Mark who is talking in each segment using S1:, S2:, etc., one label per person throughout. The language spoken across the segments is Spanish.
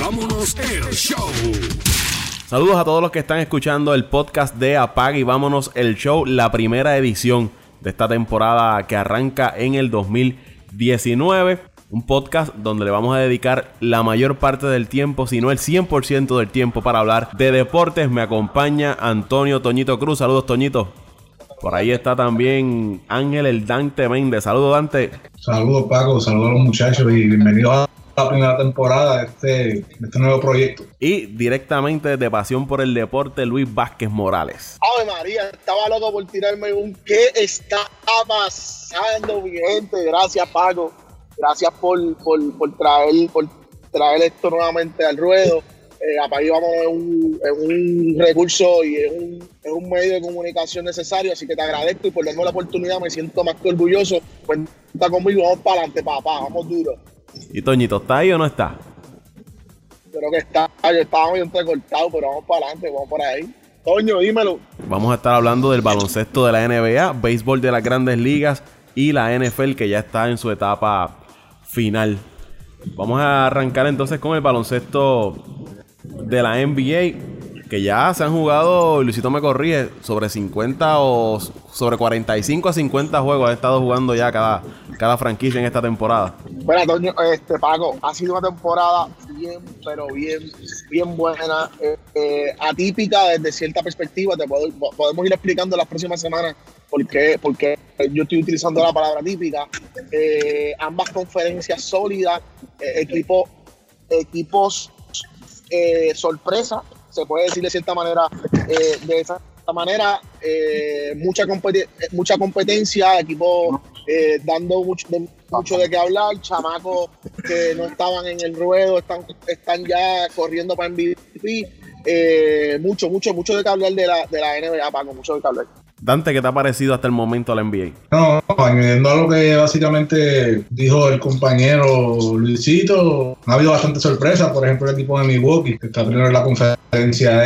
S1: Vámonos el show.
S2: Saludos a todos los que están escuchando el podcast de Apaga y vámonos el show, la primera edición de esta temporada que arranca en el 2019. Un podcast donde le vamos a dedicar la mayor parte del tiempo, si no el 100% del tiempo, para hablar de deportes. Me acompaña Antonio Toñito Cruz. Saludos, Toñito. Por ahí está también Ángel el Dante Méndez. Saludos, Dante.
S3: Saludos, Paco. Saludos a los muchachos y bienvenidos a la primera temporada de este, de este nuevo proyecto.
S2: Y directamente de Pasión por el Deporte, Luis Vázquez Morales.
S4: Ave María, estaba loco por tirarme un ¿qué está pasando, mi gente? Gracias, Paco. Gracias por, por, por traer, por traer esto nuevamente al ruedo. Eh, Apague vamos es un, es un recurso y es un, es un medio de comunicación necesario, así que te agradezco y por darme la oportunidad me siento más que orgulloso. Cuenta conmigo, vamos para adelante, papá, vamos duro.
S2: ¿Y Toñito está ahí o no está?
S4: Creo que está, yo estaba muy entrecortado, pero vamos para adelante, vamos por ahí. Toño, dímelo.
S2: Vamos a estar hablando del baloncesto de la NBA, béisbol de las grandes ligas y la NFL que ya está en su etapa final. Vamos a arrancar entonces con el baloncesto de la NBA, que ya se han jugado, Luisito me corrige, sobre 50 o sobre 45 a 50 juegos ha estado jugando ya cada, cada franquicia en esta temporada.
S4: Bueno, Toño, este Paco, ha sido una temporada bien, pero bien, bien buena, eh, eh, atípica desde cierta perspectiva. Te puedo, podemos ir explicando las próximas semanas por qué, porque yo estoy utilizando la palabra típica. Eh, ambas conferencias sólidas, equipo, equipos eh, sorpresa, se puede decir de cierta manera, eh, de esa manera, eh, mucha, mucha competencia, equipos dando mucho de, mucho qué hablar, chamacos que no estaban en el ruedo, están, están ya corriendo para MVP, mucho, mucho, mucho de qué hablar de la, de la NBA, Paco, mucho de qué hablar.
S2: Dante, ¿qué te ha parecido hasta el momento la NBA?
S3: No, añadiendo a lo que básicamente dijo el compañero Luisito, ha habido bastante sorpresa. Por ejemplo, el equipo de Milwaukee, que está primero en la conferencia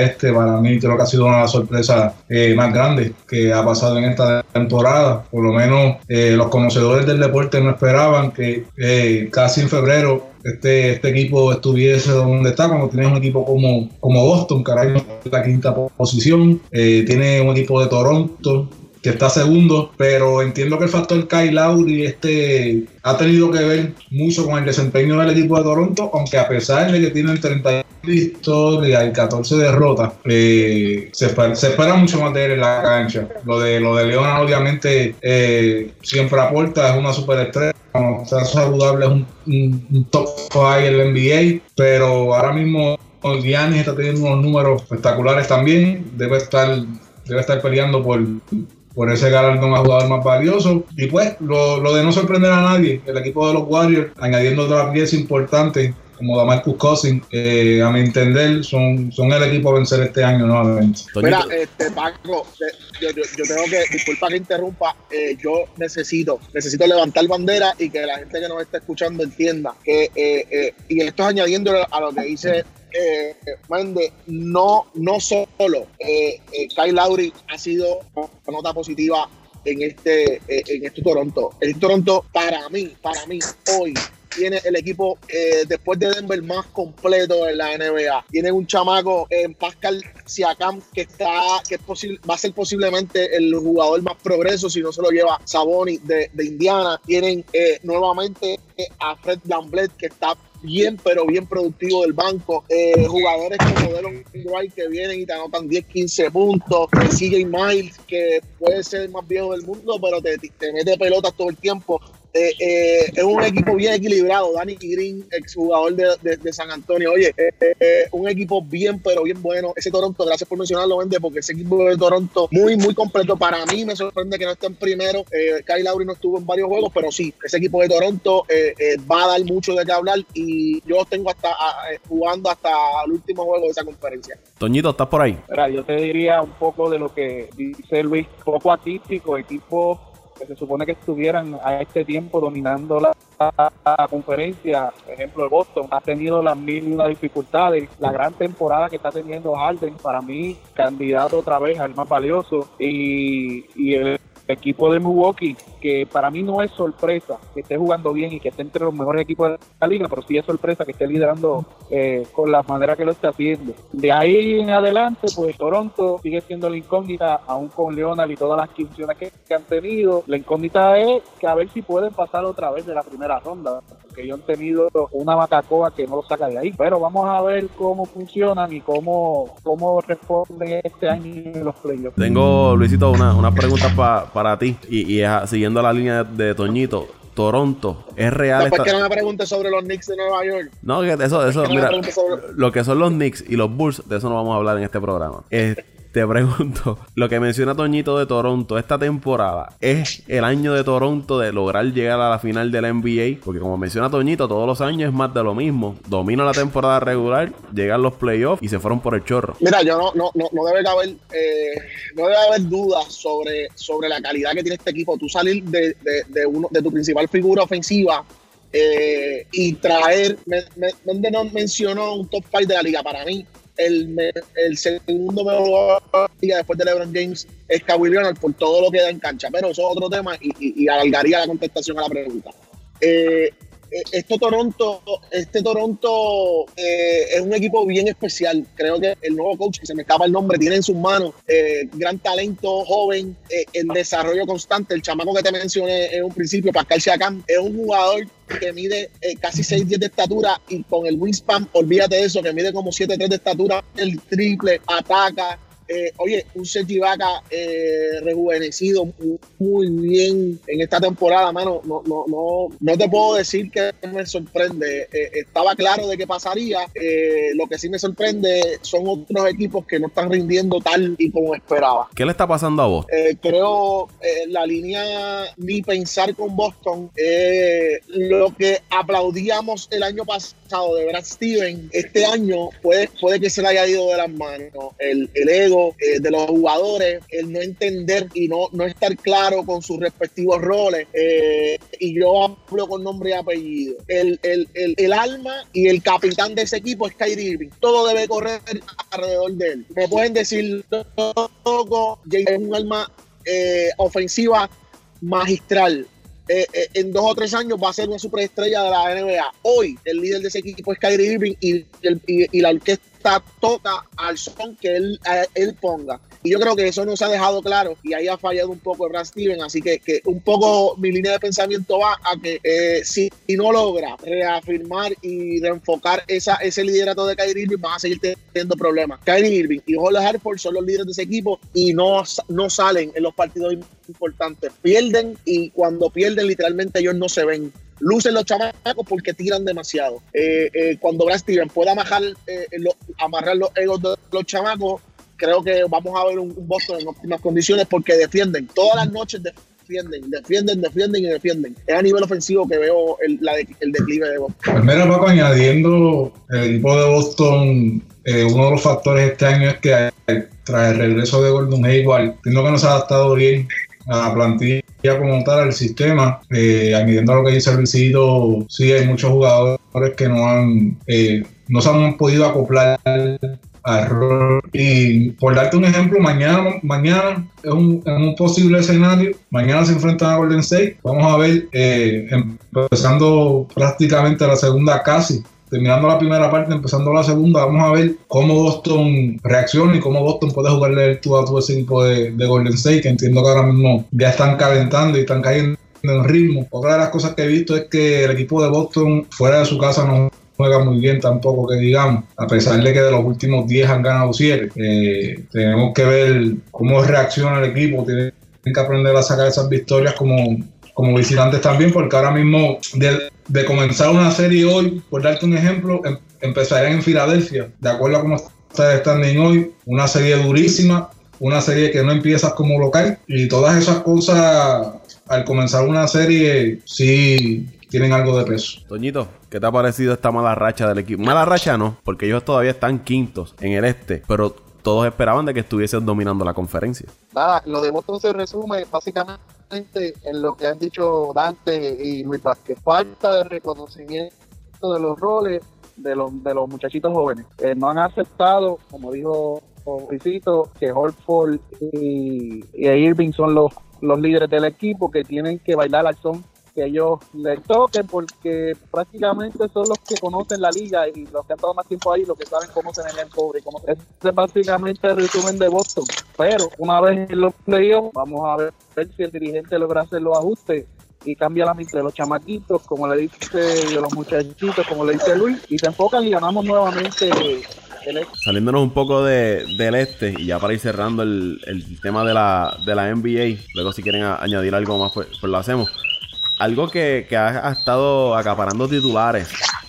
S3: este, para mí creo que ha sido una de las sorpresas eh, más grandes que ha pasado en esta temporada. Por lo menos eh, los conocedores del deporte no esperaban que eh, casi en febrero este, este equipo estuviese donde está, cuando tienes un equipo como, como Boston, en la quinta posición, eh, tiene un equipo de Toronto que está segundo, pero entiendo que el factor Kyle Lowry este, ha tenido que ver mucho con el desempeño del equipo de Toronto, aunque a pesar de que tienen 30 victorias y 14 derrotas, eh, se, espera, mucho más de él en la cancha. Lo de, lo de Leona obviamente eh, siempre aporta, es una superestrella, está saludable es un, top 5 en el NBA, pero ahora mismo Giannis está teniendo unos números espectaculares también, debe estar, debe estar peleando por por ese galardón a jugador más valioso. Y pues, lo, lo, de no sorprender a nadie, el equipo de los Warriors, añadiendo otra pieza importante como Damarcus Cousins, eh, a mi entender, son, son el equipo a vencer este año nuevamente.
S4: Mira, este, Paco, yo, yo, yo, tengo que, disculpa que interrumpa, eh, yo necesito, necesito levantar bandera y que la gente que nos está escuchando entienda que, eh, eh y esto es añadiendo a lo que dice eh, Mende, no, no solo eh, eh, Kyle Lowry ha sido una nota positiva en este, eh, en este Toronto. El Toronto, para mí, para mí, hoy tiene el equipo eh, después de Denver más completo en la NBA. Tiene un chamaco en Pascal Siakam que está que es va a ser posiblemente el jugador más progreso si no se lo lleva Saboni de, Indiana. Tienen eh, nuevamente a Fred Lamblet que está bien, pero bien productivo del banco. Eh, jugadores como Delon Wright que vienen y te anotan 10, 15 puntos. CJ Miles, que puede ser el más viejo del mundo, pero te, te mete pelotas todo el tiempo. Eh, eh, es un equipo bien equilibrado. Danny Green, exjugador de, de, de San Antonio. Oye, eh, eh, un equipo bien, pero bien bueno. Ese Toronto, gracias por mencionarlo, Vende, porque ese equipo de Toronto muy, muy completo. Para mí me sorprende que no esté en primero. Eh, Kyle Lowry no estuvo en varios juegos, pero sí, ese equipo de Toronto va a dar mucho de qué hablar y yo los tengo hasta jugando hasta el último juego de esa conferencia.
S2: Toñito, ¿estás por ahí?
S5: Mira, yo te diría un poco de lo que dice Luis, poco atípico, equipo se supone que estuvieran a este tiempo dominando la, conferencia, por ejemplo el Boston, ha tenido las mil dificultades, la gran temporada que está teniendo Harden, para mí candidato otra vez al más valioso y, y el equipo de Milwaukee, que para mí no es sorpresa que esté jugando bien y que esté entre los mejores equipos de la liga, pero sí es sorpresa que esté liderando eh, con la manera que lo está haciendo. De ahí en adelante, pues Toronto sigue siendo la incógnita, aún con Leonard y todas las funciones que, han tenido. La incógnita es que a ver si pueden pasar otra vez de la primera ronda, porque ellos han tenido una bacacoa que no lo saca de ahí. Pero vamos a ver cómo funcionan y cómo, cómo responden este año en los playoffs.
S2: Tengo, Luisito, una, una pregunta para ti y, y siguiendo la línea de, Toñito. Toronto, ¿es real?
S4: ¿Por qué no me preguntes sobre los Knicks de Nueva York?
S2: No, eso, eso, mira, lo que son los Knicks y los Bulls, de eso no vamos a hablar en este programa. Este, te pregunto, lo que menciona Toñito de Toronto, esta temporada, ¿es el año de Toronto de lograr llegar a la final de la NBA? Porque como menciona Toñito, todos los años es más de lo mismo. Domina la temporada regular, llegan los playoffs y se fueron por el chorro.
S4: Mira, yo no, no, no, no debe haber, eh, no debe haber dudas sobre, sobre la calidad que tiene este equipo. Tú salir de, de, uno, de tu principal figura ofensiva eh, y traer, me, me, mencionó un top 5 de la liga para mí el, segundo mejor después de LeBron James es Kawhi Leonard por todo lo que da en cancha. Pero eso es otro tema y, alargaría la contestación a la pregunta. Eh, este Toronto, este Toronto eh, es un equipo bien especial. Creo que el nuevo coach, que se me escapa el nombre, tiene en sus manos gran talento, joven, en desarrollo constante. El chamaco que te mencioné en un principio, Pascal Siakam, es un jugador que mide eh, casi 6'10 de estatura y con el wingspan, olvídate de eso, que mide como 7'3 de estatura, el triple, ataca, eh, oye, un Sergi Vaca eh, rejuvenecido muy bien en esta temporada, mano. No, no, no, no te puedo decir que me sorprende. Eh, estaba claro de qué pasaría. lo que sí me sorprende son otros equipos que no están rindiendo tal y como esperaba.
S2: ¿Qué le está pasando a vos?
S4: creo la línea ni pensar con Boston. lo que aplaudíamos el año pasado de Brad Steven, este año puede, puede que se le haya ido de las manos. El, el ego eh, de los jugadores, el no entender y no, no estar claro con sus respectivos roles. Eh, y yo hablo con nombre y apellido. El, el, el, alma y el capitán de ese equipo es Kyrie Irving. Todo debe correr alrededor de él. Me pueden decir, loco, es un alma eh, ofensiva magistral. En dos o tres años va a ser una superestrella de la NBA. Hoy el líder de ese equipo es Kyrie Irving y, la orquesta toca al son que él ponga. Y yo creo que eso nos ha dejado claro y ahí ha fallado un poco Brad Steven. Así que, que un poco mi línea de pensamiento va a que eh, si, no logra reafirmar y reenfocar esa, ese liderato de Kyrie Irving, van a seguir teniendo problemas. Kyrie Irving y Jorge Hartford son los líderes de ese equipo y no, no salen en los partidos importantes. Pierden y cuando pierden, literalmente ellos no se ven lucen los chamacos porque tiran demasiado. Eh, eh, cuando Brad Steven pueda amarrar, eh, amarrar los egos de los chamacos, creo que vamos a ver un, Boston en óptimas condiciones porque defienden. Todas las noches defienden, defienden, defienden y defienden. Es a nivel ofensivo que veo el, declive de Boston.
S3: Pues mira, Paco, añadiendo el equipo de Boston, uno de los factores este año es que tras el regreso de Gordon Hayward, entiendo que no se ha adaptado bien a la plantilla como tal al sistema, eh, añadiendo lo que dice Luisito, sí hay muchos jugadores que no han eh, no se han podido acoplar al rol. Y por darte un ejemplo, mañana, mañana es un, en un posible escenario, mañana se enfrentan a Golden State. Vamos a ver, eh, empezando prácticamente la segunda casi terminando la primera parte, empezando la segunda, vamos a ver cómo Boston reacciona y cómo Boston puede jugarle tú a todo ese equipo de, Golden State, que entiendo que ahora mismo ya están calentando y están cayendo en ritmo. Otra de las cosas que he visto es que el equipo de Boston fuera de su casa no juega muy bien tampoco, que digamos, a pesar de que de los últimos 10 han ganado 7. Eh, tenemos que ver cómo reacciona el equipo, tienen que aprender a sacar esas victorias como, como visitantes también, porque ahora mismo de comenzar una serie hoy, por darte un ejemplo, em, empezarían en Filadelfia, de acuerdo a cómo está standing hoy, una serie durísima, una serie que no empiezas como local y todas esas cosas al comenzar una serie sí tienen algo de peso.
S2: Toñito, ¿qué te ha parecido esta mala racha del equipo? Mala racha no, porque ellos todavía están quintos en el este, pero todos esperaban de que estuviesen dominando la conferencia.
S5: Nada, lo de Boston se resume básicamente en lo que han dicho Dante y Luis Vázquez. Falta de reconocimiento de los roles de los, de los muchachitos jóvenes. Eh, no han aceptado, como dijo Luisito, que Holford y, y Irving son los los líderes del equipo que tienen que bailar al son que ellos les toquen porque prácticamente son los que conocen la liga y los que han estado más tiempo ahí, los que saben cómo se el cobre. Cómo... Es básicamente el resumen de Boston. Pero una vez en los playoffs, vamos a ver si el dirigente logra hacer los ajustes y cambia la mente de los chamaquitos, como le dice de los muchachitos, como le dice Luis, y se enfocan y ganamos nuevamente
S2: el este. Saliéndonos un poco de, del este y ya para ir cerrando el, el tema de la, de la NBA, luego si quieren añadir algo más, pues, pues lo hacemos algo que, que ha, estado acaparando titulares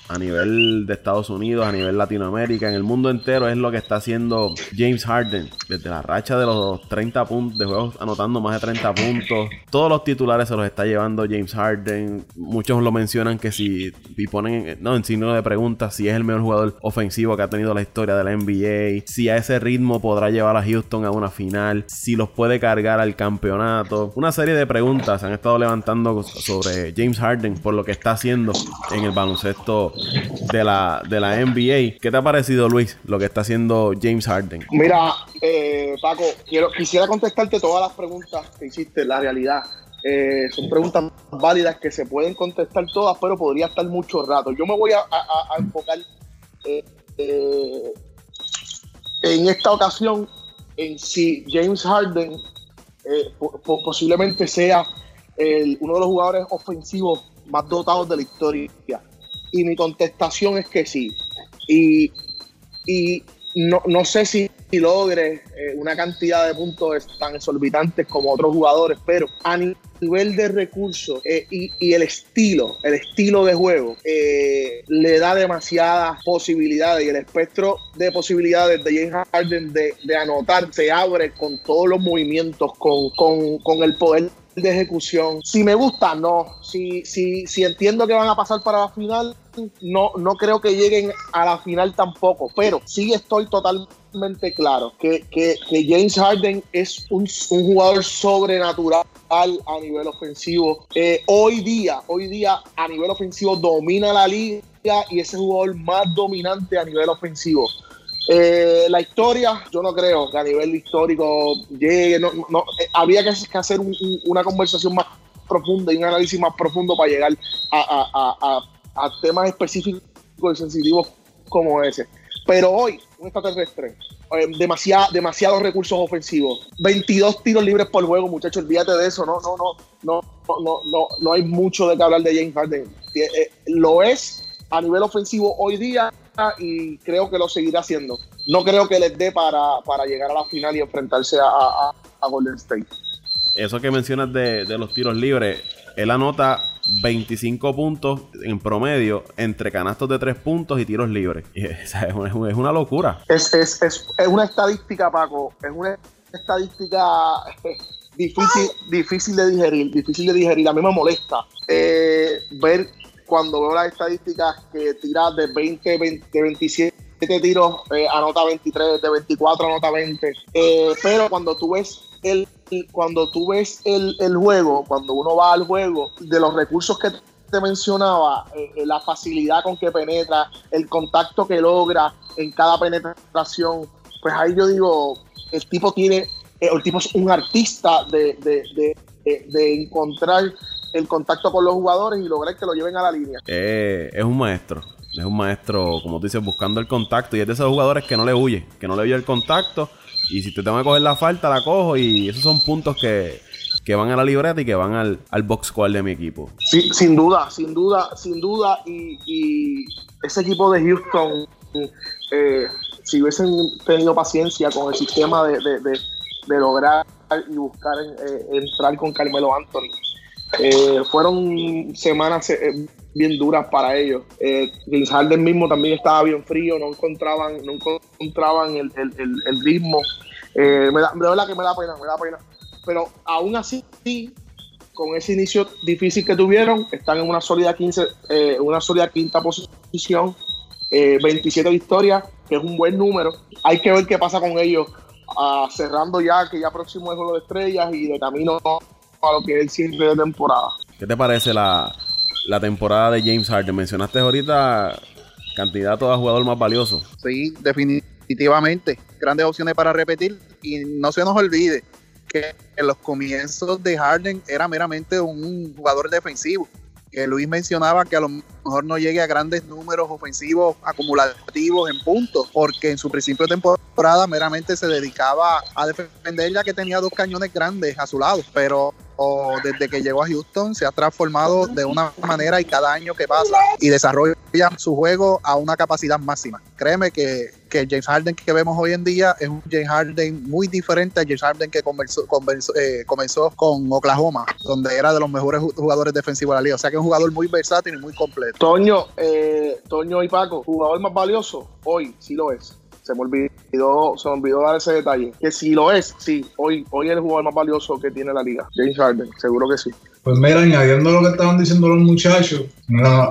S2: a nivel de Estados Unidos, a nivel Latinoamérica, en el mundo entero, es lo que está haciendo James Harden. Desde la racha de los 30 puntos, de juegos anotando más de 30 puntos. Todos los titulares se los está llevando James Harden. Muchos lo mencionan que si y ponen no, en signo de pregunta si es el mejor jugador ofensivo que ha tenido la historia de la NBA. Si a ese ritmo podrá llevar a Houston a una final. Si los puede cargar al campeonato. Una serie de preguntas se han estado levantando sobre James Harden por lo que está haciendo en el baloncesto de la, de la NBA. ¿Qué te ha parecido, Luis, lo que está haciendo James Harden?
S4: Mira, eh, Paco, quiero, quisiera contestarte todas las preguntas que hiciste, la realidad. Eh, son preguntas válidas que se pueden contestar todas, pero podría estar mucho rato. Yo me voy a, enfocar eh, en esta ocasión en si James Harden posiblemente sea uno de los jugadores ofensivos más dotados de la historia. Y mi contestación es que sí. Y, no, sé si logre eh, una cantidad de puntos tan exorbitantes como otros jugadores, pero a nivel de recursos eh, y, el estilo, el estilo de juego, eh, le da demasiadas posibilidades y el espectro de posibilidades de James Harden de, anotar se abre con todos los movimientos, con, con, con el poder de ejecución. Si me gusta, no. Si, si, si entiendo que van a pasar para la final, no, no creo que lleguen a la final tampoco. Pero sí estoy totalmente claro que, James Harden es un, jugador sobrenatural a nivel ofensivo. Eh, hoy día, hoy día a nivel ofensivo domina la liga y es el jugador más dominante a nivel ofensivo. Eh, la historia, yo no creo que a nivel histórico llegue. No, no, eh, que, hacer una conversación más profunda y un análisis más profundo para llegar a, temas específicos y sensitivos como ese. Pero hoy, un extraterrestre, eh, demasiados recursos ofensivos, 22 tiros libres por juego, muchachos, olvídate de eso. No, no, no, no, no, no, no hay mucho de qué hablar de James Harden. Eh, lo es a nivel ofensivo hoy día y creo que lo seguirá haciendo. No creo que les dé para, llegar a la final y enfrentarse a, Golden State.
S2: Eso que mencionas de, los tiros libres, él anota 25 puntos en promedio entre canastos de 3 puntos y tiros libres. es, una, locura.
S4: Es, es, es, una estadística, Paco. Es una estadística difícil, difícil de digerir. Difícil de digerir. A mí me molesta eh, ver cuando veo las estadísticas que tira de 20, 20 de 27 tiros, eh, anota 23, de 24 anota 20. Eh, pero cuando tú ves el, cuando tú ves el, el, juego, cuando uno va al juego, de los recursos que te mencionaba, eh, la facilidad con que penetra, el contacto que logra en cada penetración, pues ahí yo digo, el tipo tiene, el tipo es un artista de, de, de, de encontrar el contacto con los jugadores y lograr que lo lleven a la línea.
S2: Eh, es un maestro. Es un maestro, como tú dices, buscando el contacto. Y es de esos jugadores que no le huye, que no le huye el contacto. Y si te tengo que coger la falta, la cojo. Y esos son puntos que, van a la libreta y que van al, al box squad de mi equipo.
S4: Sí, sin duda, sin duda, sin duda. Y, ese equipo de Houston, eh, si hubiesen tenido paciencia con el sistema de, lograr y buscar eh, entrar con Carmelo Anthony eh, fueron semanas bien duras para ellos. Eh, Harden mismo también estaba bien frío, no encontraban, no encontraban el, ritmo. Eh, me da, de verdad que me da pena, me da pena. Pero aún así, con ese inicio difícil que tuvieron, están en una sólida 15, una sólida quinta posición, 27 victorias, que es un buen número. Hay que ver qué pasa con ellos, ah, cerrando ya, que ya próximo es juego de estrellas y de camino a lo que es el cierre de temporada.
S2: ¿Qué te parece la, temporada de James Harden? Mencionaste ahorita candidato a jugador más valioso.
S5: Sí, definitivamente. Grandes opciones para repetir. Y no se nos olvide, que en los comienzos de Harden era meramente un jugador defensivo. Que Luis mencionaba que a lo mejor no llegue a grandes números ofensivos acumulativos en puntos, porque en su principio de temporada meramente se dedicaba a defender ya que tenía dos cañones grandes a su lado, pero desde que llegó a Houston se ha transformado de una manera y cada año que pasa y desarrolla su juego a una capacidad máxima. Créeme que, que James Harden que vemos hoy en día es un James Harden muy diferente al James Harden que comenzó, eh, comenzó con Oklahoma, donde era de los mejores jugadores defensivos de la liga. O sea que es un jugador muy versátil y muy completo.
S4: Toño, eh, Toño y Paco, jugador más valioso, hoy sí lo es se me olvidó, se me olvidó dar ese detalle. Que si lo es, sí, hoy, hoy es el jugador más valioso que tiene la liga. James Harden, seguro que sí.
S3: Pues mira, añadiendo lo que estaban diciendo los muchachos,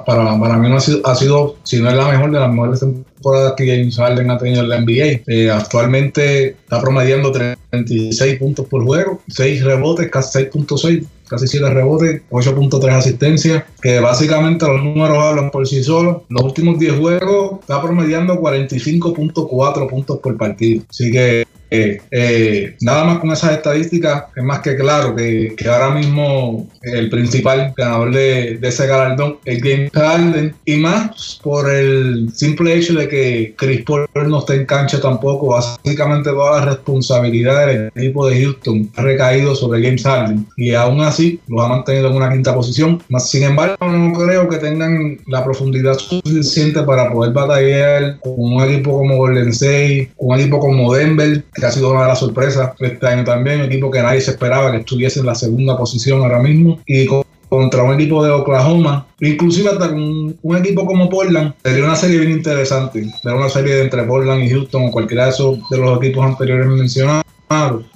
S3: para, para mí no ha sido, ha sido, si no es la mejor de las mejores temporadas que James Harden ha tenido en la NBA. Eh, actualmente está promediando 36 puntos por juego, 6 rebotes, casi 6.6 casi 7 rebotes, 8.3 asistencias, que básicamente los números hablan por sí solos. Los últimos 10 juegos está promediando 45.4 puntos por partido. Así que eh, nada más con esas estadísticas, es más que claro que, ahora mismo el principal ganador de, ese galardón es James Harden y más por el simple hecho de que Chris Paul no está en cancha tampoco. Básicamente toda la responsabilidad del equipo de Houston ha recaído sobre James Harden y aún así lo ha mantenido en una quinta posición. Sin embargo, no creo que tengan la profundidad suficiente para poder batallar con un equipo como Golden State, con un equipo como Denver que ha sido una de las sorpresas este año también, un equipo que nadie se esperaba que estuviese en la segunda posición ahora mismo y contra un equipo de Oklahoma, inclusive hasta con un equipo como Portland, sería una serie bien interesante, sería una serie entre Portland y Houston o cualquiera de esos de los equipos anteriores mencionados,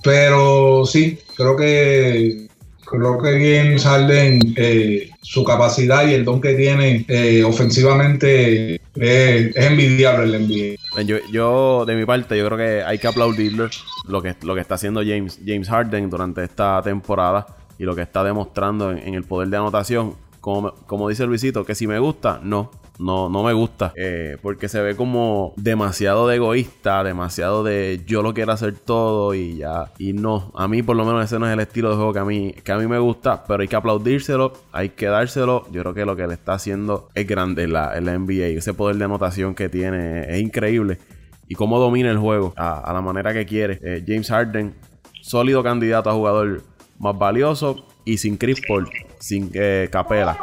S3: pero sí, creo que creo que James Harden, eh, su capacidad y el don que tiene eh, ofensivamente es, envidiable el NBA.
S2: Yo, yo, de mi parte, yo creo que hay que aplaudirle lo que, lo que está haciendo James, James Harden durante esta temporada y lo que está demostrando en el poder de anotación. Como, como dice Luisito, que si me gusta, no no, no me gusta. Eh, porque se ve como demasiado de egoísta, demasiado de yo lo quiero hacer todo y ya. Y no, a mí por lo menos ese no es el estilo de juego que a mí, que a mí me gusta. Pero hay que aplaudírselo, hay que dárselo. Yo creo que lo que le está haciendo es grande la NBA. Ese poder de anotación que tiene es increíble. Y cómo domina el juego a, la manera que quiere. Eh, James Harden, sólido candidato a jugador más valioso. Y sin Chris Paul, sin eh, Capela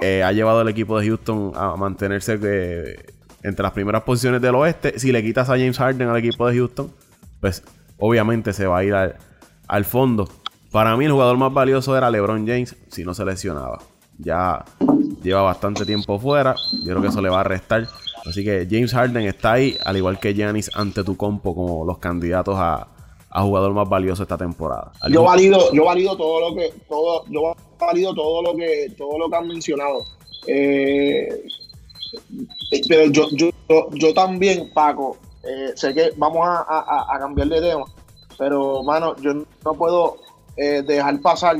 S2: eh, ha llevado al equipo de Houston a mantenerse eh, entre las primeras posiciones del oeste. Si le quitas a James Harden al equipo de Houston, pues obviamente se va a ir al, fondo. Para mí el jugador más valioso era LeBron James si no se lesionaba. Ya lleva bastante tiempo fuera. Yo creo que eso le va a restar. Así que James Harden está ahí, al igual que Giannis ante tu compo, como los candidatos a, jugador más valioso esta temporada.
S4: Yo valido, yo valido todo lo que, todo, yo valido todo lo que, todo lo que han mencionado. Eh, pero yo, yo, yo, también, Paco, eh, sé que vamos a, cambiar de tema, pero mano, yo no puedo eh, dejar pasar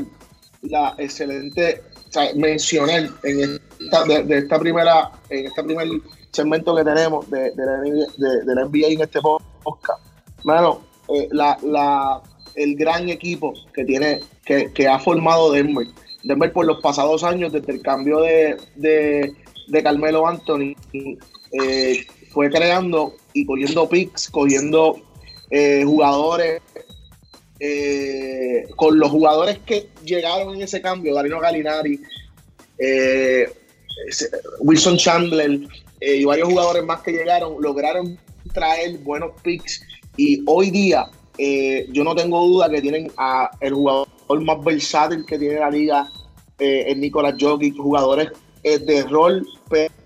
S4: la excelente, o sea, mencionar en esta, de, esta primera, en este primer segmento que tenemos de, de, la, de, la NBA en este podcast. Mano, la, la, el gran equipo que tiene, que, ha formado Denver. Denver por los pasados años, desde el cambio de, de, Carmelo Anthony, eh, fue creando y cogiendo picks, cogiendo eh, jugadores, eh, con los jugadores que llegaron en ese cambio, Darino Galinari, Wilson Chandler y varios jugadores más que llegaron, lograron traer buenos picks y hoy día yo no tengo duda que tienen a el jugador más versátil que tiene la liga eh, es Nicolás Jokic, jugadores eh, de rol,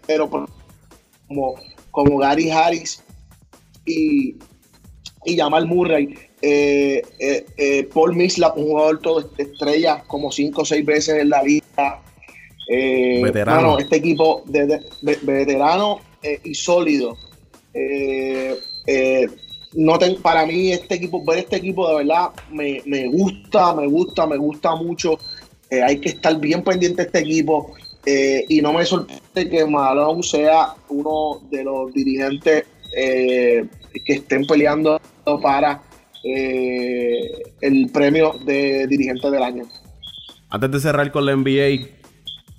S4: pero como, como Gary Harris y, y Jamal Murray. Eh, eh, Paul Mislap, un jugador todo estrella, como cinco o seis veces en la liga. veterano. este equipo de, veterano y sólido. No para mí este equipo, ver este equipo de verdad me, me gusta, me gusta, me gusta mucho. Eh, hay que estar bien pendiente de este equipo. Eh, y no me sorprende que Malone sea uno de los dirigentes eh, que estén peleando para eh, el premio de dirigente del año.
S2: Antes de cerrar con la NBA,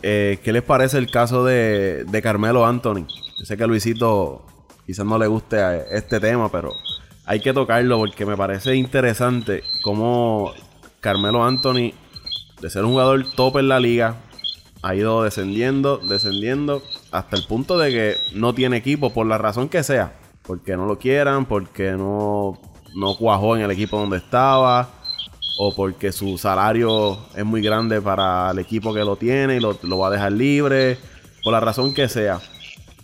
S2: eh, ¿qué les parece el caso de, de Carmelo Anthony? Yo sé que a Luisito quizás no le guste este tema, pero hay que tocarlo porque me parece interesante cómo Carmelo Anthony, de ser un jugador top en la liga, ha ido descendiendo, descendiendo, hasta el punto de que no tiene equipo por la razón que sea. Porque no lo quieran, porque no, no cuajó en el equipo donde estaba, o porque su salario es muy grande para el equipo que lo tiene y lo, va a dejar libre, por la razón que sea.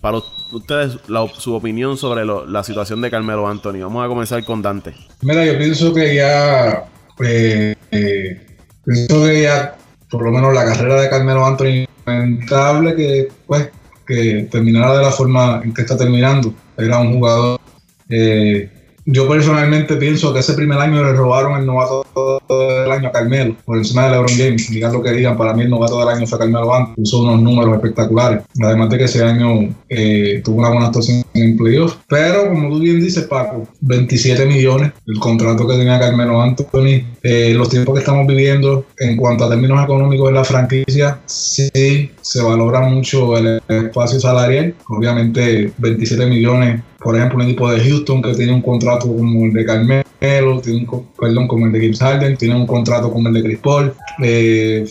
S2: Para ustedes, su opinión sobre la situación de Carmelo Anthony. Vamos a comenzar con Dante.
S3: Mira, yo pienso que ya, eh, eh, pienso que ya, por lo menos la carrera de Carmelo Anthony, lamentable que, pues, que terminara de la forma en que está terminando. Era un jugador eh, yo personalmente pienso que ese primer año le robaron el novato del año a Carmelo, por encima de LeBron James. Digan lo que digan, para mí el novato del año fue Carmelo Anthony. Puso unos números espectaculares. Además de que ese año eh, tuvo una buena actuación en playoffs. Pero, como tú bien dices, Paco, 27 millones, el contrato que tenía Carmelo Anthony. Eh, los tiempos que estamos viviendo en cuanto a términos económicos en la franquicia, sí se valora mucho el espacio salarial. Obviamente, 27 millones por ejemplo, un equipo de Houston que tiene un contrato como el de Carmelo, tiene un, perdón, como el de Gibbs Harden, tiene un contrato como el de Chris Paul, eh,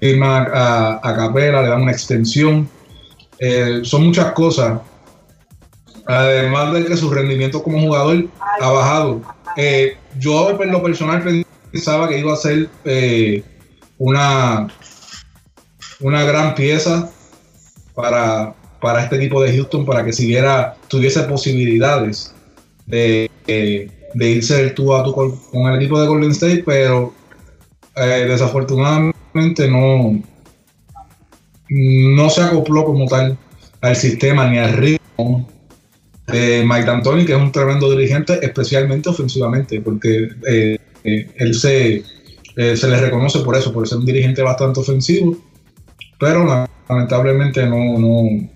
S3: firma a, a, Capela, le dan una extensión. Eh, son muchas cosas. Además de que su rendimiento como jugador ha bajado. Eh, yo, en lo personal, pensaba que iba a ser una, una gran pieza para, para este equipo de Houston para que siguiera, tuviese posibilidades de, de irse tú a tú con, el equipo de Golden State, pero eh, desafortunadamente no, no se acopló como tal al sistema ni al ritmo de Mike D'Antoni, que es un tremendo dirigente, especialmente ofensivamente, porque eh, eh, él se, se le reconoce por eso, por ser un dirigente bastante ofensivo, pero lamentablemente no, no,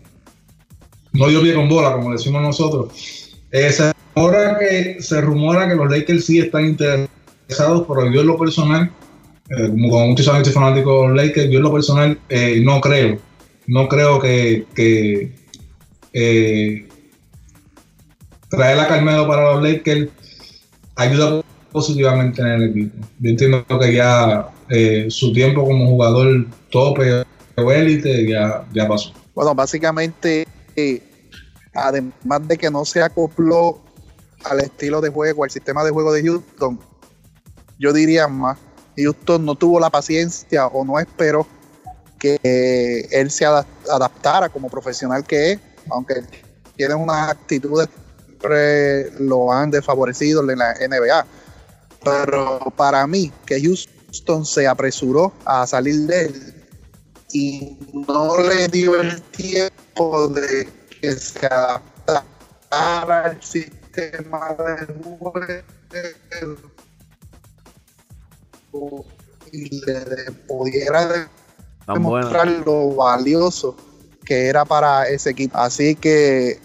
S3: no dio pie con bola, como decimos nosotros. Eh, se, rumora que, se rumora que los Lakers sí están interesados, pero yo en lo personal, eh, como, como muchos saben, soy fanático de los Lakers, yo en lo personal eh, no creo. No creo que traer a Carmelo para los Lakers ayuda positivamente en el equipo. Yo entiendo que ya su tiempo como jugador tope o élite ya, ya pasó.
S5: Bueno, básicamente además de que no se acopló al estilo de juego, al sistema de juego de Houston, yo diría más, Houston no tuvo la paciencia o no esperó que él se adaptara como profesional que es, aunque tiene unas actitudes lo han desfavorecido en la NBA. Pero para mí, que Houston se apresuró a salir de él y no le dio el tiempo de que se adaptara al sistema de juego y le pudiera demostrar lo valioso que era para ese equipo. Así que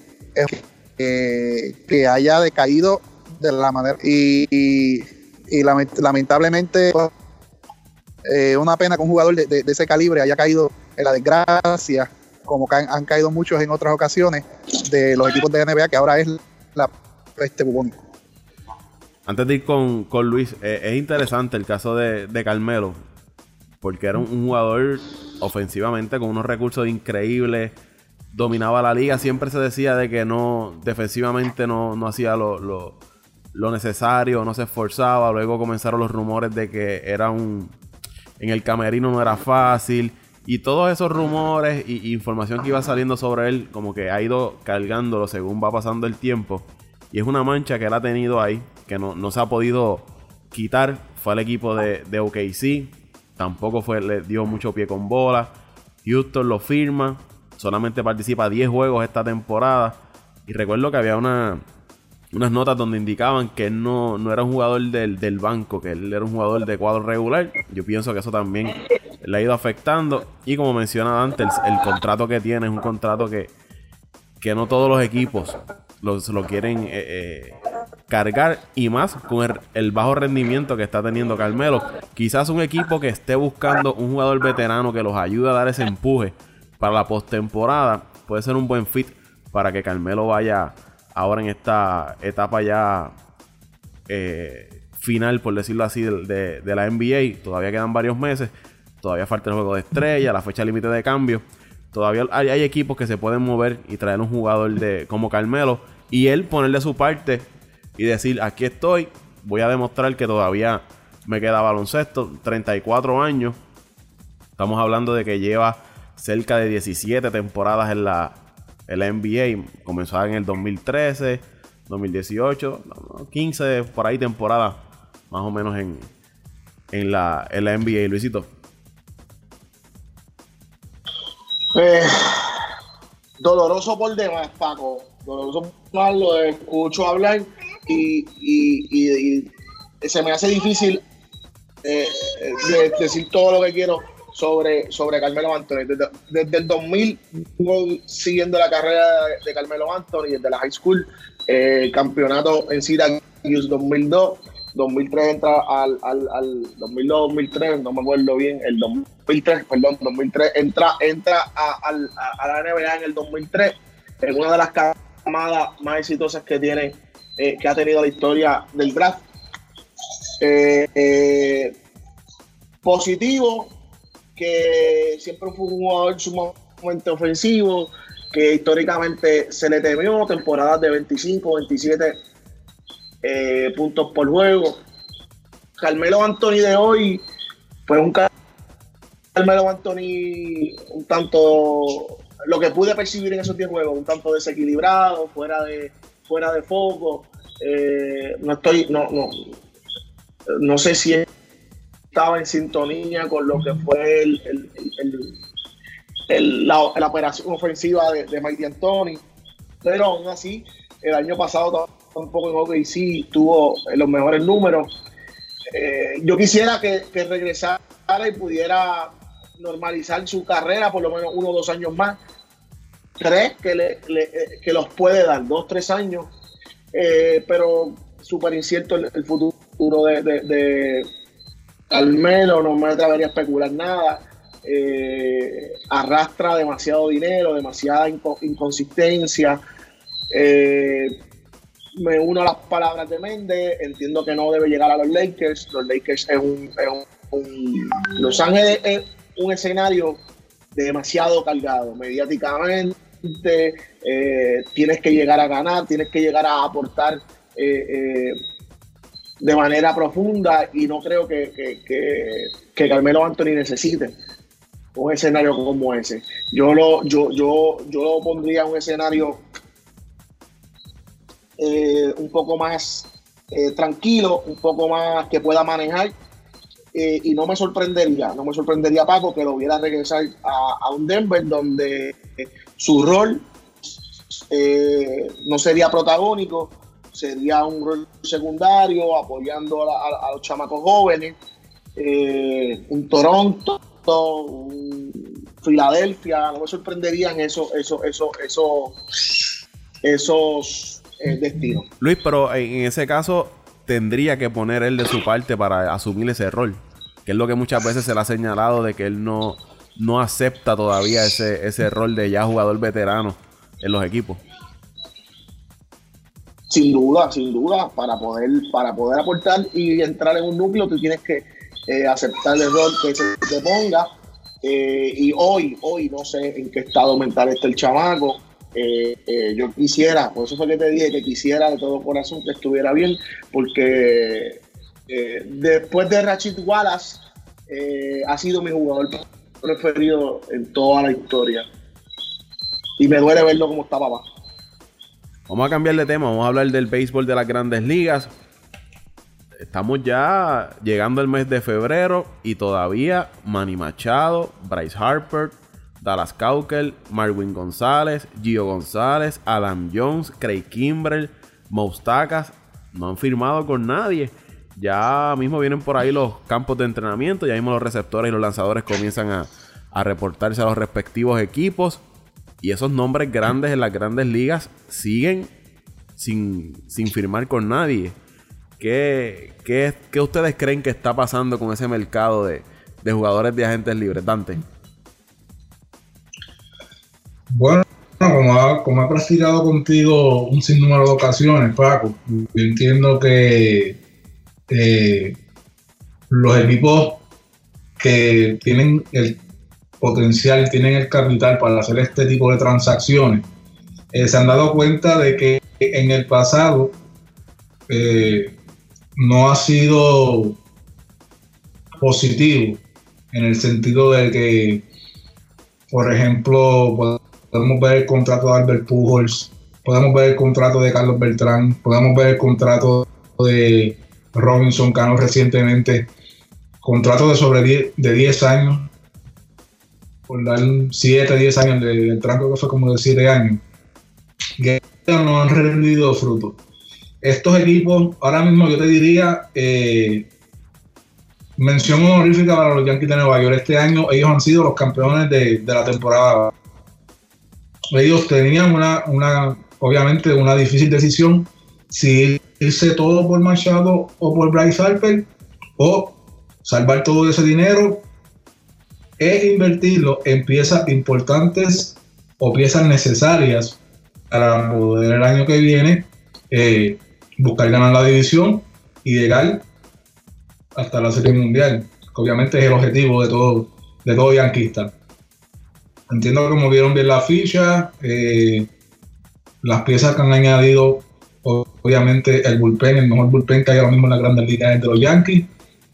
S5: que haya decaído de la manera y, lamentablemente eh, una pena que un jugador de, de, ese calibre haya caído en la desgracia como han, caído muchos en otras ocasiones de los equipos de NBA, que ahora es la este bubónico.
S2: Antes de ir con, Luis, eh, es interesante el caso de, Carmelo, porque era un, jugador ofensivamente con unos recursos increíbles, dominaba la liga, siempre se decía de que no, defensivamente no, no hacía lo, lo, necesario, no se esforzaba, luego comenzaron los rumores de que era un, en el camerino no era fácil, y todos esos rumores y, información que iba saliendo sobre él, como que ha ido cargándolo según va pasando el tiempo. Y es una mancha que él ha tenido ahí, que no, se ha podido quitar. Fue al equipo de, de OKC, tampoco fue, le dio mucho pie con bola. Houston lo firma, solamente participa 10 juegos esta temporada. Y recuerdo que había una, unas notas donde indicaban que él no, no era un jugador del, del, banco, que él era un jugador de cuadro regular. Yo pienso que eso también le ha ido afectando. Y como mencionaba antes, el, contrato que tiene es un contrato que, que no todos los equipos lo, quieren eh, eh, cargar y más con el, el, bajo rendimiento que está teniendo Carmelo. Quizás un equipo que esté buscando un jugador veterano que los ayude a dar ese empuje para la postemporada puede ser un buen fit para que Carmelo vaya ahora en esta etapa ya eh, final, por decirlo así, de, la NBA. Todavía quedan varios meses. Todavía falta el juego de estrella, la fecha límite de cambio. Todavía hay, equipos que se pueden mover y traer un jugador de como Carmelo. Y él ponerle su parte y decir, aquí estoy. Voy a demostrar que todavía me queda baloncesto. 34 años. Estamos hablando de que lleva cerca de 17 temporadas en la, en NBA. Comenzó en el 2013, 2018, 15 por ahí temporadas más o menos en, en, la, en NBA, Luisito.
S4: Eh, doloroso por demás, Paco. Doloroso por lo escucho hablar y, y, se me hace difícil eh, decir todo lo que quiero sobre, sobre Carmelo Anthony. Desde, el 2000 siguiendo la carrera de, Carmelo Anthony, desde la high school, eh, campeonato en Syracuse 2002, 2003 entra al, al, al 2002-2003, no me acuerdo bien, el 2003, perdón, 2003 entra, entra a, la NBA en el 2003, en una de las camadas más exitosas que tiene, eh, que ha tenido la historia del draft. Eh, positivo, que siempre fue un jugador sumamente ofensivo, que históricamente se le temió, temporadas de 25, 27 eh, puntos por juego. Carmelo Anthony de hoy fue un Carmelo Anthony un tanto, lo que pude percibir en esos 10 juegos, un tanto desequilibrado, fuera de, fuera de foco. Eh, no estoy, no, no, no sé si estaba en sintonía con lo que fue el, la, operación ofensiva de, de Mikey Anthony, pero aún así, el año pasado un poco en OKC, tuvo los mejores números. Eh, yo quisiera que, regresara y pudiera normalizar su carrera por lo menos uno o dos años más. ¿Crees que, le, eh, que los puede dar? Dos, tres años. Eh, pero súper incierto el, futuro de, al menos no me atrevería a especular nada. arrastra demasiado dinero, demasiada inconsistencia. Me uno a las palabras de Méndez, entiendo que no debe llegar a los Lakers, los Lakers es un, Los Ángeles es un escenario demasiado cargado. Mediáticamente, eh, tienes que llegar a ganar, tienes que llegar a aportar eh, eh, de manera profunda y no creo que, que, Carmelo Anthony necesite un escenario como ese. Yo lo, yo, yo, yo lo pondría un escenario eh, un poco más eh, tranquilo, un poco más que pueda manejar. Eh, y no me sorprendería, no me sorprendería Paco que lo viera regresar a, un Denver donde su rol no sería protagónico, sería un rol secundario, apoyando a, los chamacos jóvenes, un Toronto, un Filadelfia, no me sorprenderían esos, esos, esos, esos, esos destino.
S2: Luis, pero en ese caso tendría que poner él de su parte para asumir ese rol. Que es lo que muchas veces se le ha señalado de que él no, no acepta todavía ese, ese rol de ya jugador veterano en los equipos.
S4: Sin duda, sin duda, para poder, para poder aportar y entrar en un núcleo, tú tienes que eh, aceptar el rol que se te ponga. Eh, y hoy, hoy no sé en qué estado mental está el chamaco. Eh, eh, yo quisiera, por eso fue que te dije que quisiera de todo corazón que estuviera bien, porque después de Rachid Wallace ha sido mi jugador preferido en toda la historia. Y me duele verlo como estaba abajo.
S2: Vamos a cambiar de tema, vamos a hablar del béisbol de las grandes ligas. Estamos ya llegando el mes de febrero y todavía Manny Machado, Bryce Harper, Dallas Caukel, Marwin González, Gio González, Adam Jones, Craig Kimbrell, Moustakas no han firmado con nadie. Ya mismo vienen por ahí los campos de entrenamiento, ya mismo los receptores y los lanzadores comienzan a reportarse a los respectivos equipos. Y esos nombres grandes en las grandes ligas siguen sin, sin firmar con nadie. ¿Qué, qué, qué ustedes creen que está pasando con ese mercado de, de jugadores de agentes libres, Dante?
S3: Bueno, como, como he practicado contigo un sinnúmero de ocasiones, Paco, yo entiendo que eh, los equipos que tienen el potencial, tienen el capital para hacer este tipo de transacciones, eh, se han dado cuenta de que en el pasado eh, no ha sido positivo en el sentido de que, por ejemplo, podemos ver el contrato de Albert Pujols, podemos ver el contrato de Carlos Beltrán, podemos ver el contrato de Robinson Cano recientemente, contrato de sobre 10, de 10 años, por dar 7, 10 años, de, el tranco que fue como de 7 años, que no han rendido fruto. Estos equipos, ahora mismo yo te diría, eh, mención honorífica para los Yankees de Nueva York. Este año ellos han sido los campeones de, de la temporada ellos tenían una, una, obviamente, una difícil decisión si irse todo por Machado o por Bryce Harper o salvar todo ese dinero e invertirlo en piezas importantes o piezas necesarias para poder el año que viene eh, buscar ganar la división y llegar hasta la serie mundial, que obviamente es el objetivo de todo, de todo yanquista. Entiendo que movieron bien la ficha, eh, las piezas que han añadido, obviamente el bullpen, el mejor bullpen que hay ahora mismo en la grandes ligas de los Yankees,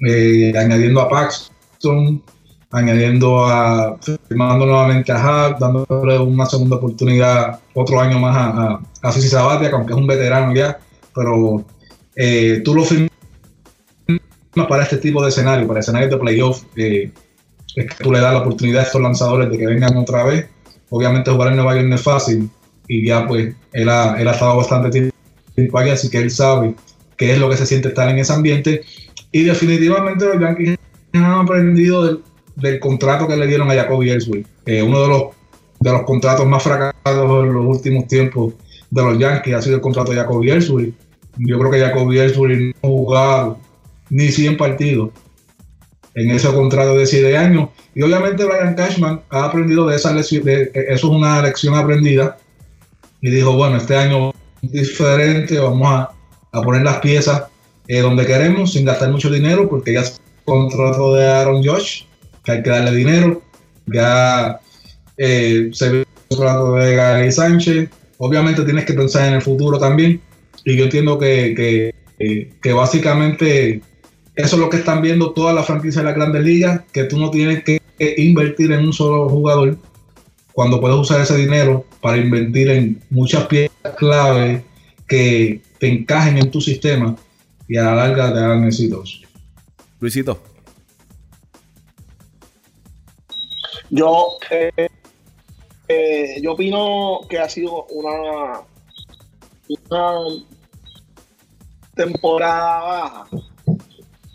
S3: eh, añadiendo a Paxton, añadiendo a, firmando nuevamente a Hart, dándole una segunda oportunidad, otro año más a, a, Cici Sabatia, aunque es un veterano ya, pero eh, tú lo firmas para este tipo de escenario, para escenarios de playoff es que tú le das la oportunidad a estos lanzadores de que vengan otra vez. Obviamente jugar en Nueva York no es fácil y ya pues él ha, él ha estado bastante tiempo allá, así que él sabe qué es lo que se siente estar en ese ambiente. Y definitivamente los Yankees han aprendido del, contrato que le dieron a Jacoby Ellsbury, uno de los, de los contratos más fracasados en los últimos tiempos de los Yankees ha sido el contrato de Jacoby Ellsbury. Yo creo que Jacoby Ellsbury no ha jugado ni 100 partidos en ese contrato de 7 años. Y obviamente Brian Cashman ha aprendido de esa lección, de, eso es una lección aprendida. Y dijo, bueno, este año es diferente, vamos a, poner las piezas eh, donde queremos sin gastar mucho dinero, porque ya contrato de Aaron Josh, que hay que darle dinero. Ya eh, se ve contrato de Gary Sánchez. Obviamente tienes que pensar en el futuro también. Y yo entiendo que, que, que básicamente eso es lo que están viendo todas las franquicias de la grandes ligas, que tú no tienes que invertir en un solo jugador cuando puedes usar ese dinero para invertir en muchas piezas clave que te encajen en tu sistema y a la larga te hagan exitosos.
S2: Luisito.
S4: Yo, eh, eh, yo opino que ha sido una, una temporada baja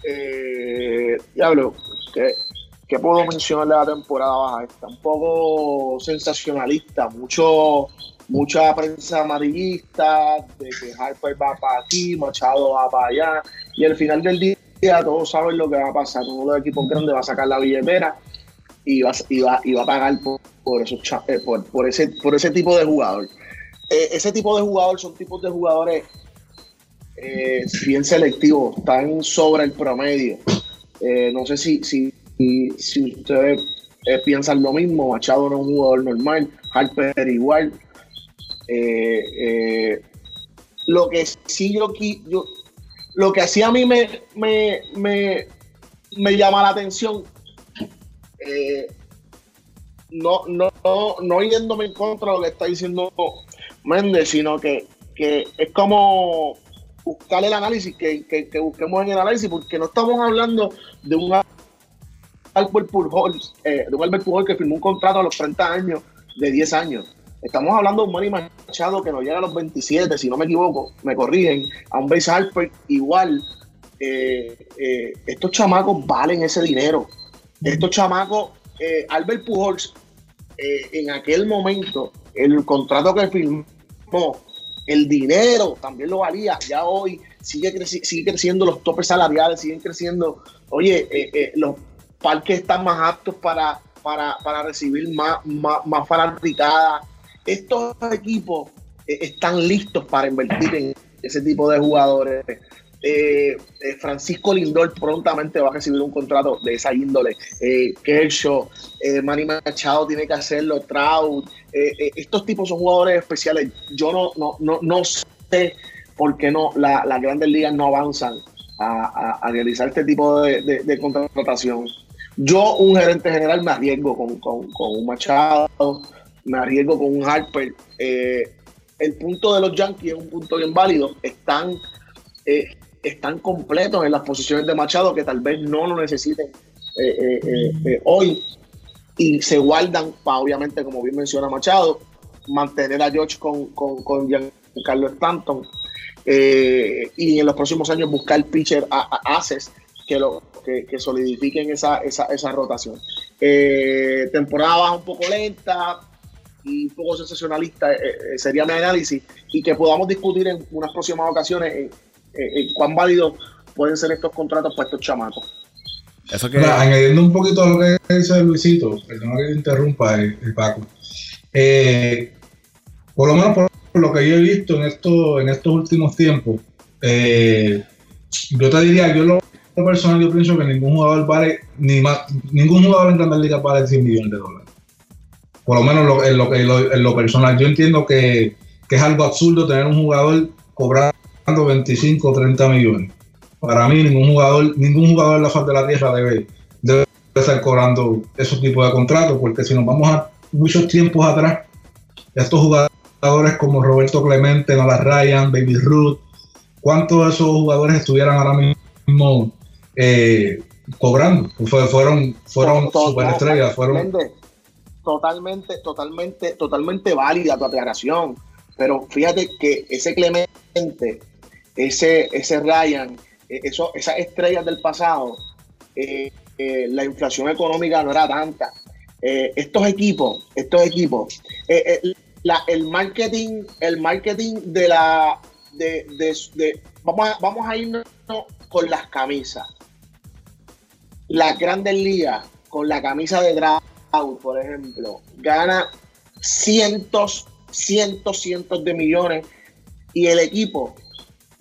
S4: eh, diablo, ¿qué, puedo mencionar de la temporada baja? Está un poco sensacionalista, mucho mucha prensa amarillista, de que Harper va para aquí, Machado va para allá, y al final del día todos saben lo que va a pasar. Uno de los equipos grandes va a sacar la billetera y va, y a pagar por, por, eh, por, ese, por ese tipo de jugador. Eh, ese tipo de jugador son tipos de jugadores eh, bien selectivo, están sobre el promedio. No sé si, si, si, ustedes piensan lo mismo, Machado no es un jugador normal, Harper igual. lo que sí yo, yo lo que así a mí me, me, me, me llama la atención, no, no, no, no yéndome en contra de lo que está diciendo Méndez, sino que, que es como buscar el análisis, que, busquemos en el análisis, porque no estamos hablando de un Albert Pujol, eh, de que firmó un contrato a los 30 años de 10 años. Estamos hablando de un Manny Machado que nos llega a los 27, si no me equivoco, me corrigen, a un Base Harper igual. Eh, eh, estos chamacos valen ese dinero. Estos chamacos, Albert Pujols, en aquel momento, el contrato que firmó El dinero también lo valía. Ya hoy sigue, sigue creciendo los topes salariales, siguen creciendo. Oye, eh, eh, los parques están más aptos para, para, recibir más, más, más fanaticadas. Estos equipos eh, están listos para invertir en ese tipo de jugadores. Eh, eh, Francisco Lindor prontamente va a recibir un contrato de esa índole. Eh, Kershaw, Manny Machado tiene que hacerlo, Trout. estos tipos son jugadores especiales. Yo no, no, no, no sé por qué no las grandes ligas no avanzan a, realizar este tipo de, contratación. Yo, un gerente general, me arriesgo con, un Machado, me arriesgo con un Harper. el punto de los Yankees es un punto bien válido. Están están completos en las posiciones de Machado que tal vez no lo necesiten eh, eh, eh, hoy y se guardan para, obviamente, como bien menciona Machado, mantener a George con, con, con Giancarlo Stanton y en los próximos años buscar pitcher a, Aces que, lo, que, solidifiquen esa, esa, esa rotación. temporada un poco lenta, y un poco sensacionalista sería mi análisis y que podamos discutir en unas próximas ocasiones eh, eh, cuán válidos pueden ser estos contratos para estos chamacos.
S3: Eso que... añadiendo un poquito a lo que dice Luisito, perdón que te interrumpa, el, eh, Paco. por lo menos por lo que yo he visto en, esto, en estos últimos tiempos, yo te diría, yo lo personal yo pienso que ningún jugador vale, ni más, ningún jugador en Grandes Ligas vale 100 millones de dólares. Por lo menos en, lo, en lo, personal. Yo entiendo que, que es algo absurdo tener un jugador cobrar 25 o 30 millones. Para mí, ningún jugador, ningún jugador en la faz de la tierra debe, debe estar cobrando esos tipos de contratos, porque si nos vamos a muchos tiempos atrás, estos jugadores como Roberto Clemente, Nola Ryan, Baby Ruth, ¿cuántos de esos jugadores estuvieran ahora mismo eh, cobrando? fueron fueron superestrellas, fueron
S4: totalmente, totalmente, totalmente válida tu aclaración. Pero fíjate que ese Clemente ese, ese Ryan, eh, eso, esas estrellas del pasado, eh, eh, la inflación económica no era tanta. estos equipos, estos equipos, el marketing, el marketing de la de, vamos, a, vamos a irnos con las camisas. Las grandes ligas, con la camisa de draft, por ejemplo, gana cientos, cientos, cientos de millones y el equipo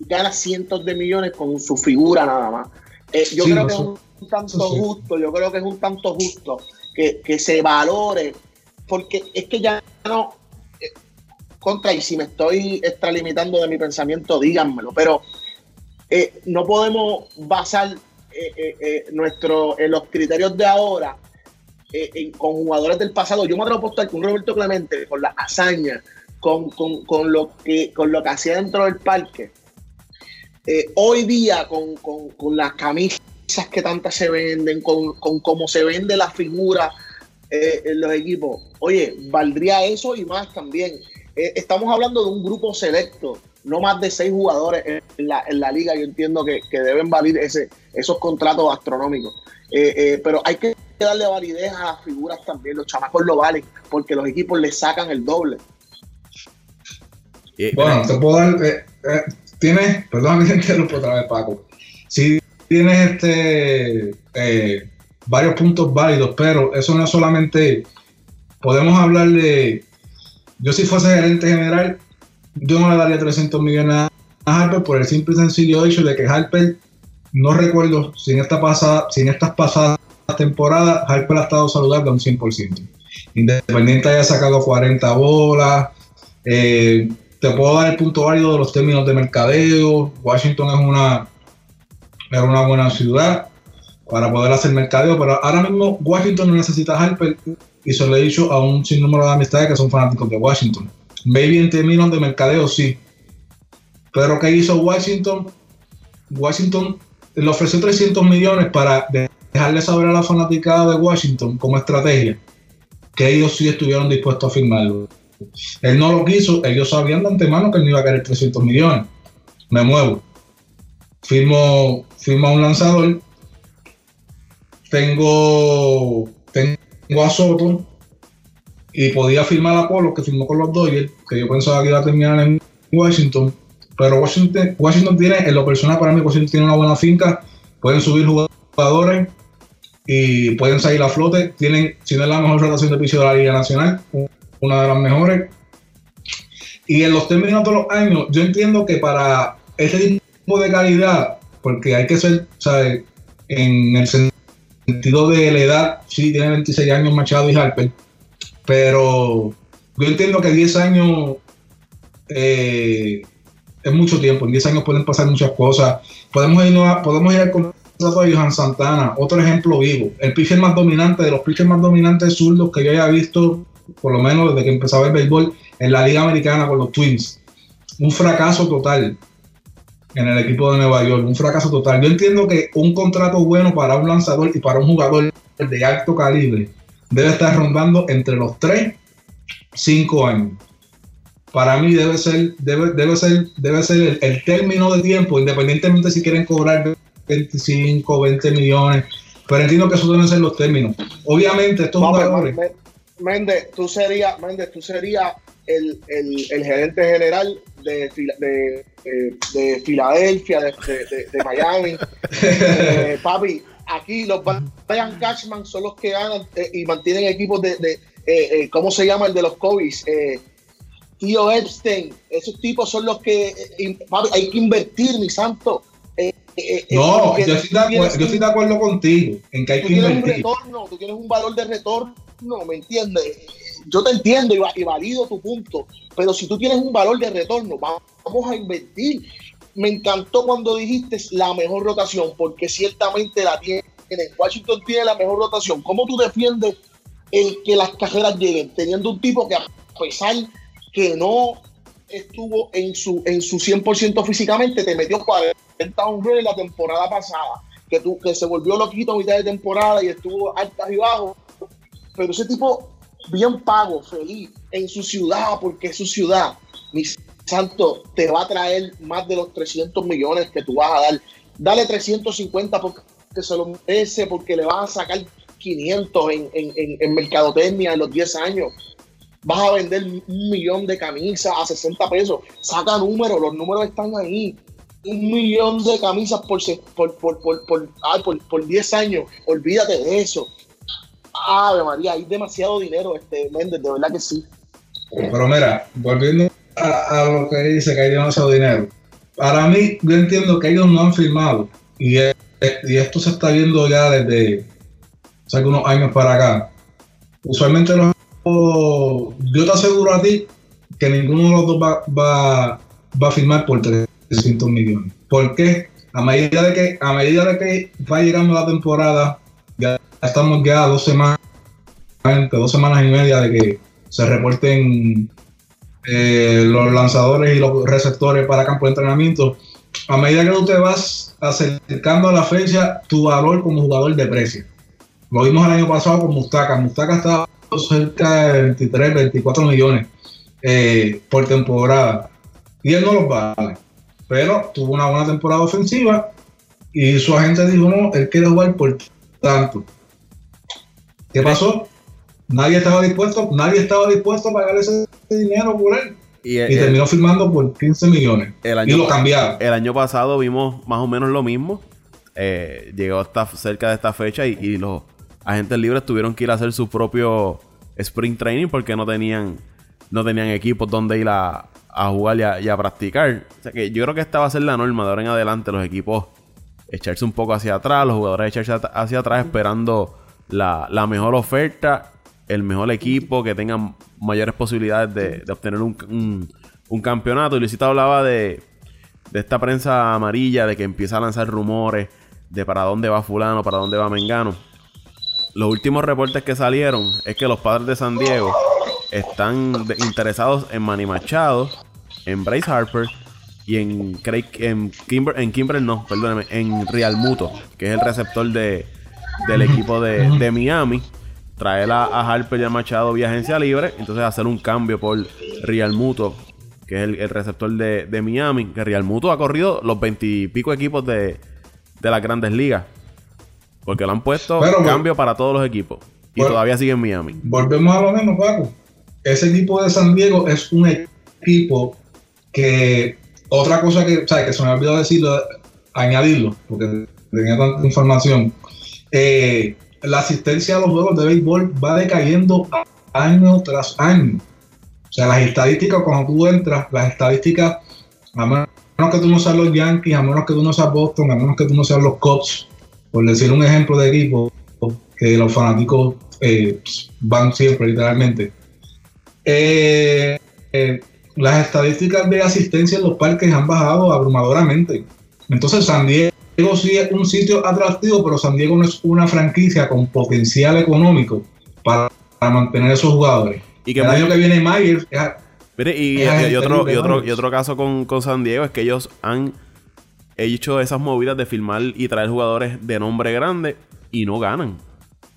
S4: gana cientos de millones con su figura nada más. Eh, yo creo que es un tanto justo, yo creo que es un tanto justo que, se valore, porque es que ya no, eh, contra, y si me estoy extralimitando de mi pensamiento, díganmelo, pero eh, no podemos basar nuestro, en los criterios de ahora con jugadores del pasado. Yo me atrevo a apostar con Roberto Clemente, con la hazaña, con, con, lo que, con lo que hacía dentro del parque, eh, hoy día, con, las camisas que tantas se venden, con, cómo se vende la figura eh, en los equipos, oye, valdría eso y más también. Eh, estamos hablando de un grupo selecto, no más de seis jugadores en la, liga. Yo entiendo que, deben valer ese, esos contratos astronómicos. pero hay que darle validez a las figuras también. Los chamacos lo valen porque los equipos le sacan el doble.
S3: Bueno, te puedo dar, tienes, perdón que interrumpo otra vez, Paco. Sí, tienes este eh, varios puntos válidos, pero eso no es solamente. Podemos hablar de. Yo, si fuese gerente general, yo no le daría 300 millones a Harper por el simple y sencillo hecho de que Harper, no recuerdo si en, esta pasada, si en estas pasadas temporadas, Harper ha estado saludable a un 100%. Independiente haya sacado 40 bolas, eh, te puedo dar el punto válido de los términos de mercadeo. Washington es una, es una buena ciudad para poder hacer mercadeo, pero ahora mismo Washington no necesita Harper y se lo he dicho a un sinnúmero de amistades que son fanáticos de Washington. Maybe en términos de mercadeo sí. Pero ¿qué hizo Washington? Washington le ofreció 300 millones para dejarle saber a la fanaticada de Washington como estrategia que ellos sí estuvieron dispuestos a firmarlo. Él no lo quiso, ellos sabían de antemano que él no iba a querer 300 millones. Me muevo. Firmo, firmo un lanzador. Tengo, tengo a Soto y podía firmar a Polo, que firmó con los Dodgers, que yo pensaba que iba a terminar en Washington, pero Washington, Washington tiene, en lo personal para mí, Washington tiene una buena finca, pueden subir jugadores y pueden salir a flote, tienen, si no es la mejor rotación de piso de la Liga Nacional, una de las mejores. Y en los términos de los años, yo entiendo que para este tipo de calidad, porque hay que ser, ¿sabes? En el sentido de la edad, sí, tiene 26 años Machado y Harper, pero yo entiendo que 10 años eh, es mucho tiempo. En 10 años pueden pasar muchas cosas. Podemos ir, podemos ir al contrato de Johan Santana, otro ejemplo vivo. El pitcher más dominante, de los pitchers más dominantes zurdos que yo haya visto, por lo menos desde que empezaba el béisbol, en la Liga Americana con los Twins. Un fracaso total en el equipo de Nueva York. Un fracaso total. Yo entiendo que un contrato bueno para un lanzador y para un jugador de alto calibre debe estar rondando entre los 3 5 años. Para mí debe ser, debe, debe ser, debe ser el, término de tiempo, independientemente si quieren cobrar 25, 20 millones, pero entiendo que esos deben ser los términos. Obviamente, estos jugadores.
S4: Méndez, tú serías, Méndez, tú serías el, el, el, gerente general de, de, de, Filadelfia, de, Miami. Eh, papi, aquí los Brian Cashman son los que ganan eh, y mantienen equipos de, eh, eh, ¿cómo se llama el de los COVID? Eh, Tío Epstein, esos tipos son los que hay que invertir, mi santo.
S3: No, yo estoy, de acuerdo, contigo en que hay que invertir.
S4: Un retorno, tú tienes un valor de retorno, ¿me entiendes? Yo te entiendo y, valido tu punto, pero si tú tienes un valor de retorno, vamos a invertir. Me encantó cuando dijiste la mejor rotación, porque ciertamente la tiene. Washington tiene la mejor rotación. ¿Cómo tú defiendes el que las carreras lleguen, teniendo un tipo que a pesar que no estuvo en su, en su 100% físicamente, te metió 40 hombres en la temporada pasada, que, tú, que se volvió loquito a mitad de temporada y estuvo altas y bajos, pero ese tipo bien pago, feliz, en su ciudad, porque es su ciudad, mi santo, te va a traer más de los 300 millones que tú vas a dar. Dale 350 porque se lo merece, porque le vas a sacar 500 en, en, en, mercadotecnia en los 10 años. Vas a vender un millón de camisas a 60 pesos. Saca números, los números están ahí. Un millón de camisas por, por, por, por, por, por, por 10 años. Olvídate de eso. Ave María, hay demasiado dinero, este Méndez, de verdad que sí.
S3: Pero mira, volviendo a, lo que dice que hay demasiado dinero. Para mí, yo entiendo que ellos no han firmado. Y, esto se está viendo ya desde, hace unos años para acá. Usualmente los yo te aseguro a ti que ninguno de los dos va, va, va a firmar por 300 millones. ¿Por qué? A medida de que, a medida de que va llegando la temporada, ya estamos ya dos semanas, dos semanas y media de que se reporten eh, los lanzadores y los receptores para campo de entrenamiento. A medida que tú te vas acercando a la fecha, tu valor como jugador deprecia. Lo vimos el año pasado con Mustaka. Mustaka estaba cerca de 23, 24 millones eh, por temporada. Y él no los vale. Pero tuvo una buena temporada ofensiva y su agente dijo, no, él quiere jugar por tanto. ¿Qué pasó? Nadie estaba dispuesto, nadie estaba dispuesto a pagar ese dinero por él. Y, terminó firmando por 15 millones. y lo cambiaron.
S2: El año pasado vimos más o menos lo mismo. Eh, llegó hasta cerca de esta fecha y, y los agentes libres tuvieron que ir a hacer su propio sprint training porque no tenían, no tenían equipos donde ir a, jugar y a, practicar. O sea que yo creo que esta va a ser la norma de ahora en adelante, los equipos echarse un poco hacia atrás, los jugadores echarse hacia atrás esperando la, mejor oferta, el mejor equipo, que tengan mayores posibilidades de, obtener un, un, campeonato. Y Luisito hablaba de, de esta prensa amarilla, de que empieza a lanzar rumores de para dónde va fulano, para dónde va Mengano los últimos reportes que salieron es que los padres de San Diego están interesados en Manny Machado, en Bryce Harper y en Craig, en Kimber, en Kimber no, perdóneme, en Real Muto, que es el receptor de, del equipo de, Miami. Traer a, Harper y a Machado vía agencia libre, entonces hacer un cambio por Real Muto, que es el, receptor de, Miami, que Real Muto ha corrido los veintipico equipos de, de las grandes ligas. Porque lo han puesto cambio para todos los equipos. Y todavía sigue en Miami.
S3: Volvemos a lo mismo, Paco. Ese equipo de San Diego es un equipo que otra cosa que, o sea, que se me ha olvidado decirlo, añadirlo, porque tenía tanta información. Eh, la asistencia a los juegos de béisbol va decayendo año tras año. O sea, las estadísticas, cuando tú entras, las estadísticas, a menos que tú no seas los Yankees, a menos que tú no seas Boston, a menos que tú no seas los Cubs, por decir un ejemplo de equipo que los fanáticos eh, van siempre, literalmente. Eh, eh, las estadísticas de asistencia en los parques han bajado abrumadoramente. Entonces, San Diego sí es un sitio atractivo, pero San Diego no es una franquicia con potencial económico para, mantener esos jugadores. Y que el año que viene Myers.
S2: y, otro, y, otro, y otro caso con, con San Diego es que ellos han hecho esas movidas de filmar y traer jugadores de nombre grande y no ganan.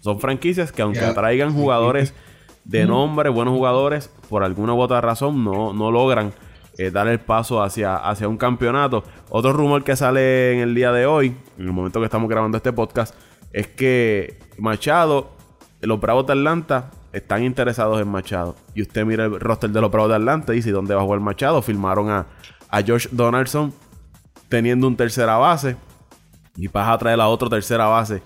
S2: Son franquicias que aunque atraigan jugadores de nombre, buenos jugadores, por alguna u otra razón no, no logran eh, dar el paso hacia, hacia un campeonato. Otro rumor que sale en el día de hoy, en el momento que estamos grabando este podcast, es que Machado, los Bravos de Atlanta, están interesados en Machado. Y usted mira el roster de los Bravos de Atlanta y dice, ¿dónde va a jugar Machado? Firmaron a, a Josh Donaldson teniendo un tercera base y vas a traer a otro tercera base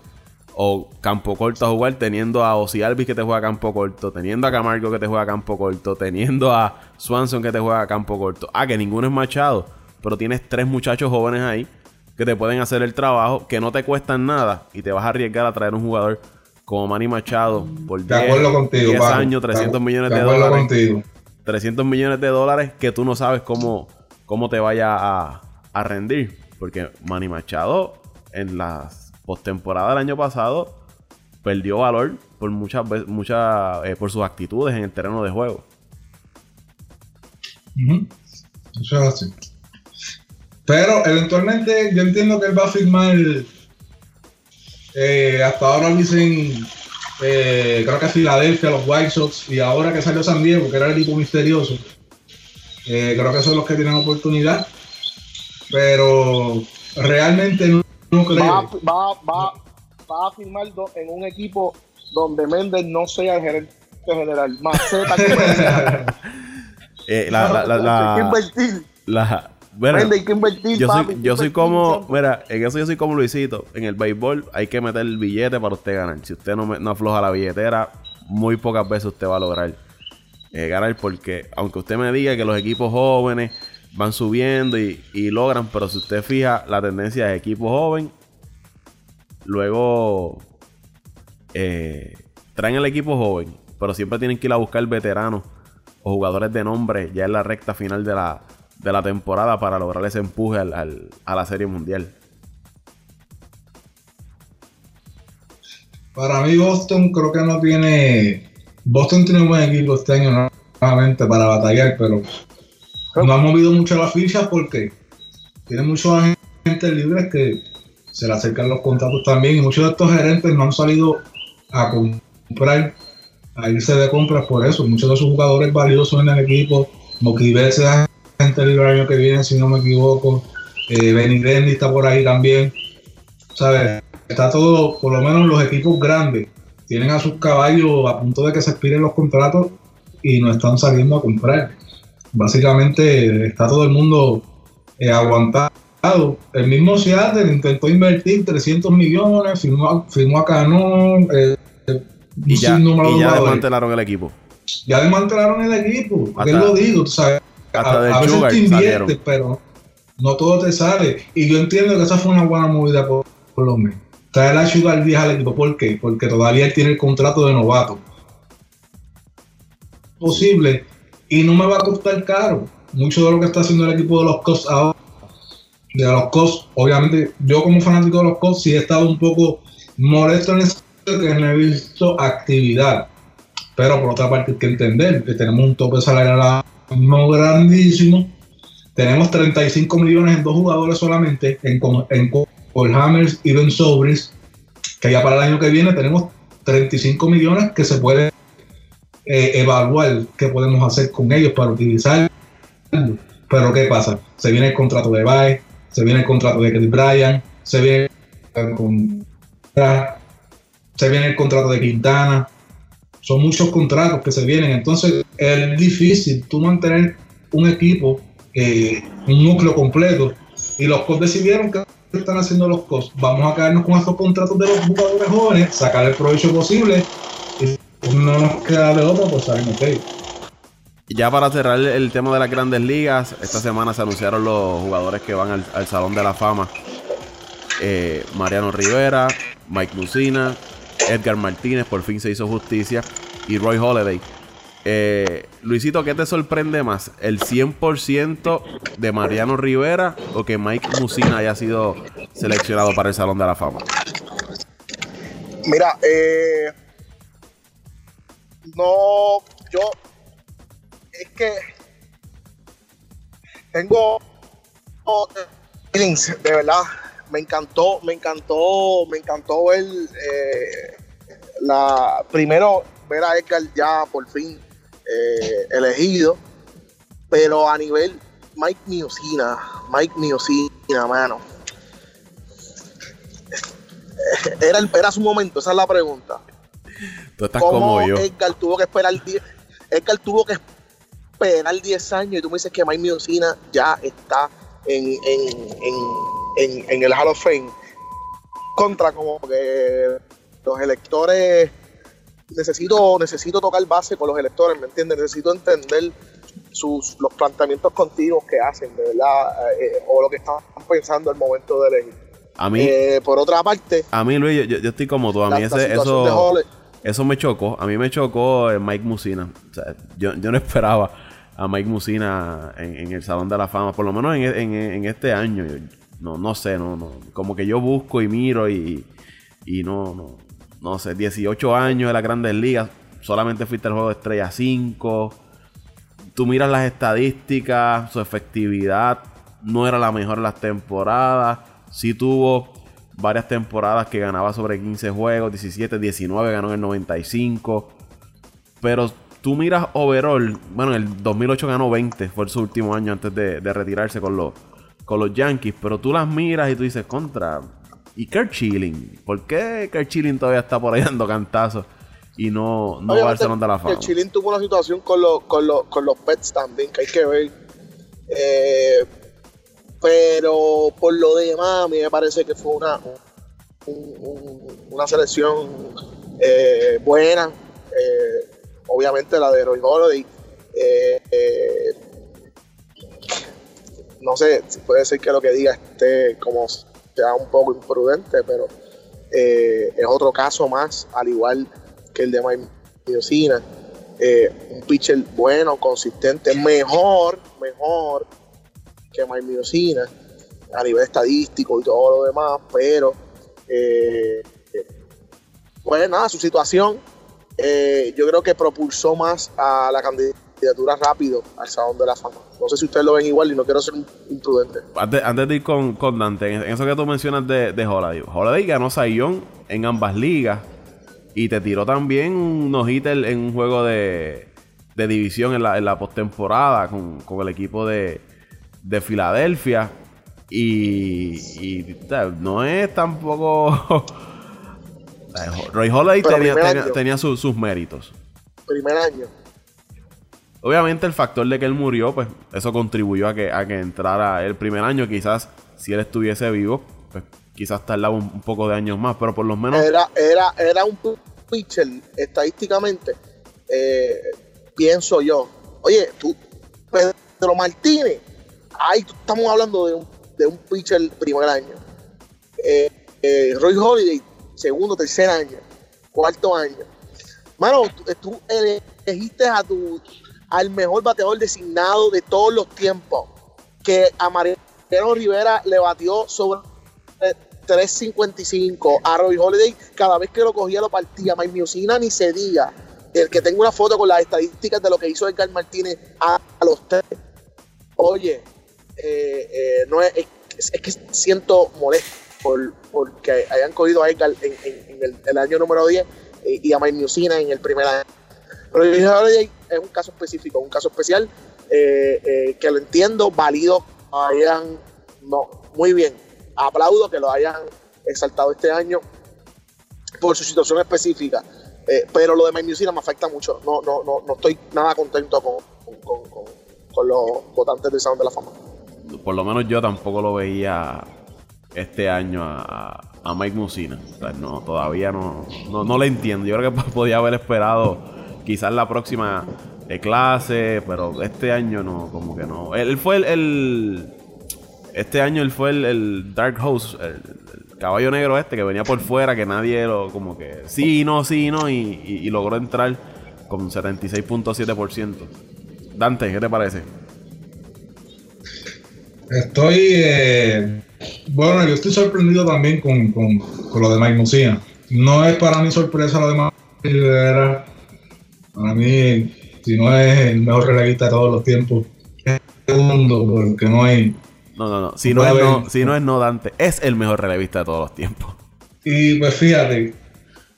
S2: o campo corto a jugar teniendo a Ozzy Alvis que te juega campo corto, teniendo a Camargo que te juega campo corto, teniendo a Swanson que te juega campo corto. Ah, que ninguno es Machado, pero tienes tres muchachos jóvenes ahí que te pueden hacer el trabajo, que no te cuestan nada y te vas a arriesgar a traer un jugador como Manny Machado por 10, años, 300 millones de, dólares. 300 millones de dólares que tú no sabes cómo, cómo te vaya a, a rendir. Porque Manny Machado en las postemporada del año pasado perdió valor por muchas muchas eh, por sus actitudes en el terreno de juego.
S3: Eso es así. Pero eventualmente yo entiendo que él va a firmar. Eh, hasta ahora dicen. Eh, creo que Filadelfia, los White Sox. Y ahora que salió San Diego, que era el equipo misterioso. creo que son los que tienen oportunidad. Pero realmente no
S4: Va, va, va, a firmar en un equipo donde Méndez no sea el gerente general. Maceta
S2: eh, la, la, la, hay que invertir. La, bueno, hay que invertir, yo soy, yo soy como, mira, en eso yo soy como Luisito. En el béisbol hay que meter el billete para usted ganar. Si usted no, no afloja la billetera, muy pocas veces usted va a lograr eh, ganar. Porque aunque usted me diga que los equipos jóvenes van subiendo y, logran, pero si usted fija la tendencia de equipo joven, luego eh, traen el equipo joven, pero siempre tienen que ir a buscar veteranos o jugadores de nombre ya en la recta final de la, de la temporada para lograr ese empuje al, a la Serie Mundial.
S3: Para mí Boston creo que no tiene... Boston tiene un buen equipo este año nuevamente para batallar, pero no han movido mucho las fichas porque tiene muchos agentes libres que se le acercan los contratos también y muchos de estos gerentes no han salido a comprar, a irse de compras por eso. Muchos de sus jugadores valiosos en el equipo, Moquibese es agente libre el año que viene, si no me equivoco. Eh, está por ahí también. ¿Sabes? Está todo, por lo menos los equipos grandes, tienen a sus caballos a punto de que se expiren los contratos y no están saliendo a comprar básicamente está todo el mundo eh, aguantado. El mismo Seattle intentó invertir 300 millones, firmó, firmó a Canon,
S2: eh, y ya, desmantelaron el equipo.
S3: Ya desmantelaron el equipo, porque lo digo, tú sabes. a, veces te inviertes, pero no todo te sale. Y yo entiendo que esa fue una buena movida por, por los meses. Traer a Sugar 10 al equipo, ¿por qué? Porque todavía él tiene el contrato de novato. Posible y no me va a costar caro. Mucho de lo que está haciendo el equipo de los Cubs ahora, de los Cubs, obviamente yo como fanático de los Cubs sí he estado un poco molesto en eso que no he visto actividad. Pero por otra parte hay que entender que tenemos un tope salarial no grandísimo. Tenemos 35 millones en dos jugadores solamente, en, en Cole Hammers y Ben Sobris, que ya para el año que viene tenemos 35 millones que se pueden eh, evaluar qué podemos hacer con ellos para utilizar. Pero ¿qué pasa? Se viene el contrato de Baez, se viene el contrato de Kelly Bryan, se viene con se viene el contrato de Quintana. Son muchos contratos que se vienen. Entonces es difícil tú mantener un equipo eh, un núcleo completo. Y los Cos decidieron que están haciendo los Cos. Vamos a caernos con estos contratos de los jugadores jóvenes, sacar el provecho posible. Y no nos queda de otra, pues salimos de
S2: Ya para cerrar el tema de las grandes ligas, esta semana se anunciaron los jugadores que van al, Salón de la Fama. Eh, Mariano Rivera, Mike Lucina, Edgar Martínez, por fin se hizo justicia, y Roy Holiday. Eh, Luisito, ¿qué te sorprende más? ¿El 100% de Mariano Rivera o que Mike Musina haya sido seleccionado para el Salón de la Fama?
S4: Mira, eh, no, yo, es que tengo feelings, de verdad, me encantó, me encantó, me encantó ver eh, la, primero ver a Edgar ya por fin eh, elegido, pero a nivel Mike Miocina, Mike Miocina, mano. Era, era su momento, esa es la pregunta.
S2: Tú estás como yo.
S4: Edgar tuvo que esperar 10 Edgar tuvo que esperar 10 años y tú me dices que Mike Miocina ya está en, en, en el Hall of Fame. Contra como que los electores necesito, necesito tocar base con los electores, ¿me entiendes? Necesito entender sus, los planteamientos continuos que hacen, de verdad, eh, o lo que están pensando al momento de elegir.
S2: A mí,
S4: eh, por otra parte,
S2: a mí Luis, yo, estoy como tú, a mí ese, eso, eso me chocó, a mí me chocó eh, Mike Musina, yo, yo no esperaba a Mike Musina en, el Salón de la Fama, por lo menos en, en este año, no, no sé, no, no, como que yo busco y miro y, y no, no, no sé, 18 años en las grandes ligas, solamente fuiste al juego de estrella 5. Tú miras las estadísticas, su efectividad no era la mejor en las temporadas. Sí tuvo varias temporadas que ganaba sobre 15 juegos, 17, 19 ganó en el 95. Pero tú miras overall, bueno, en el 2008 ganó 20, fue su último año antes de, retirarse con los, con los Yankees. Pero tú las miras y tú dices, contra, y Kurt Chilling. ¿Por qué Kurt Chilling todavía está por ahí dando cantazos y no, no va de la Fama?
S4: Chilling tuvo una situación con, los, con, los, con los Pets también, que hay que ver. Eh, pero por lo demás, a mí me parece que fue una, una selección eh, buena. Eh, obviamente la de Roy Holiday. no sé, puede ser que lo que diga esté como sea un poco imprudente, pero eh, es otro caso más, al igual que el de Mike eh, un pitcher bueno, consistente, mejor, mejor que Mike Miocina a nivel estadístico y todo lo demás, pero eh, pues nada, su situación yo creo que propulsó más a la candidatura rápido al Salón de la Fama. No sé si ustedes lo ven igual y no quiero ser imprudente.
S2: Antes, de ir con, Dante, en eso que tú mencionas de, de Holiday. Holiday ganó Sayón en ambas ligas y te tiró también un no en un juego de, de división en la, en la postemporada con, con, el equipo de, de Filadelfia. Y, y no es tampoco... Roy Holiday tenía, tenía, sus méritos.
S4: Primer año.
S2: Obviamente el factor de que él murió, pues eso contribuyó a que, a que entrara el primer año. Quizás si él estuviese vivo, pues quizás tardaba un, poco de años más, pero por lo menos...
S4: Era, era, era un pitcher, estadísticamente, eh, pienso yo. Oye, tú, Pedro Martínez, ahí estamos hablando de un, de un pitcher primer año. Eh, eh, Roy Holiday, segundo, tercer año, cuarto año. Mano, tú elegiste a tu al mejor bateador designado de todos los tiempos, que a Mariano Rivera le batió sobre 3.55. A Roy Holiday, cada vez que lo cogía, lo partía. Mike ni se diga. El que tenga una foto con las estadísticas de lo que hizo Edgar Martínez a, los tres. Oye, eh, no es, es, que siento molesto por, porque hayan cogido a Edgar en, el, año número 10 eh, y a Mike Miocina en el primer año. Pero Holiday es un caso específico, un caso especial eh, eh, que lo entiendo, válido, hayan, no, muy bien, aplaudo que lo hayan exaltado este año por su situación específica. Eh, pero lo de My me afecta mucho. No, no, no, no estoy nada contento con, con los votantes del Salón de la Fama.
S2: Por lo menos yo tampoco lo veía este año a, a Mike Musina. No, todavía no, no, no le entiendo. Yo creo que podía haber esperado quizás la próxima clase, pero este año no, como que no. Él, fue el, Este año él fue el, Dark Host, el, el, caballo negro este que venía por fuera, que nadie lo, como que sí, no, sí, no, y, y, y logró entrar con 76.7%. Dante, ¿qué te parece?
S3: Estoy. Eh, bueno, yo estoy sorprendido también con, con, con lo de Mike Musina. No es para mí sorpresa lo de Mike Rivera. Para mí, si no es el mejor relevista de todos los tiempos, es el mundo, porque no hay.
S2: No, no, no. Si no, es no, si no es no Dante, es el mejor relevista de todos los tiempos.
S3: Y pues fíjate,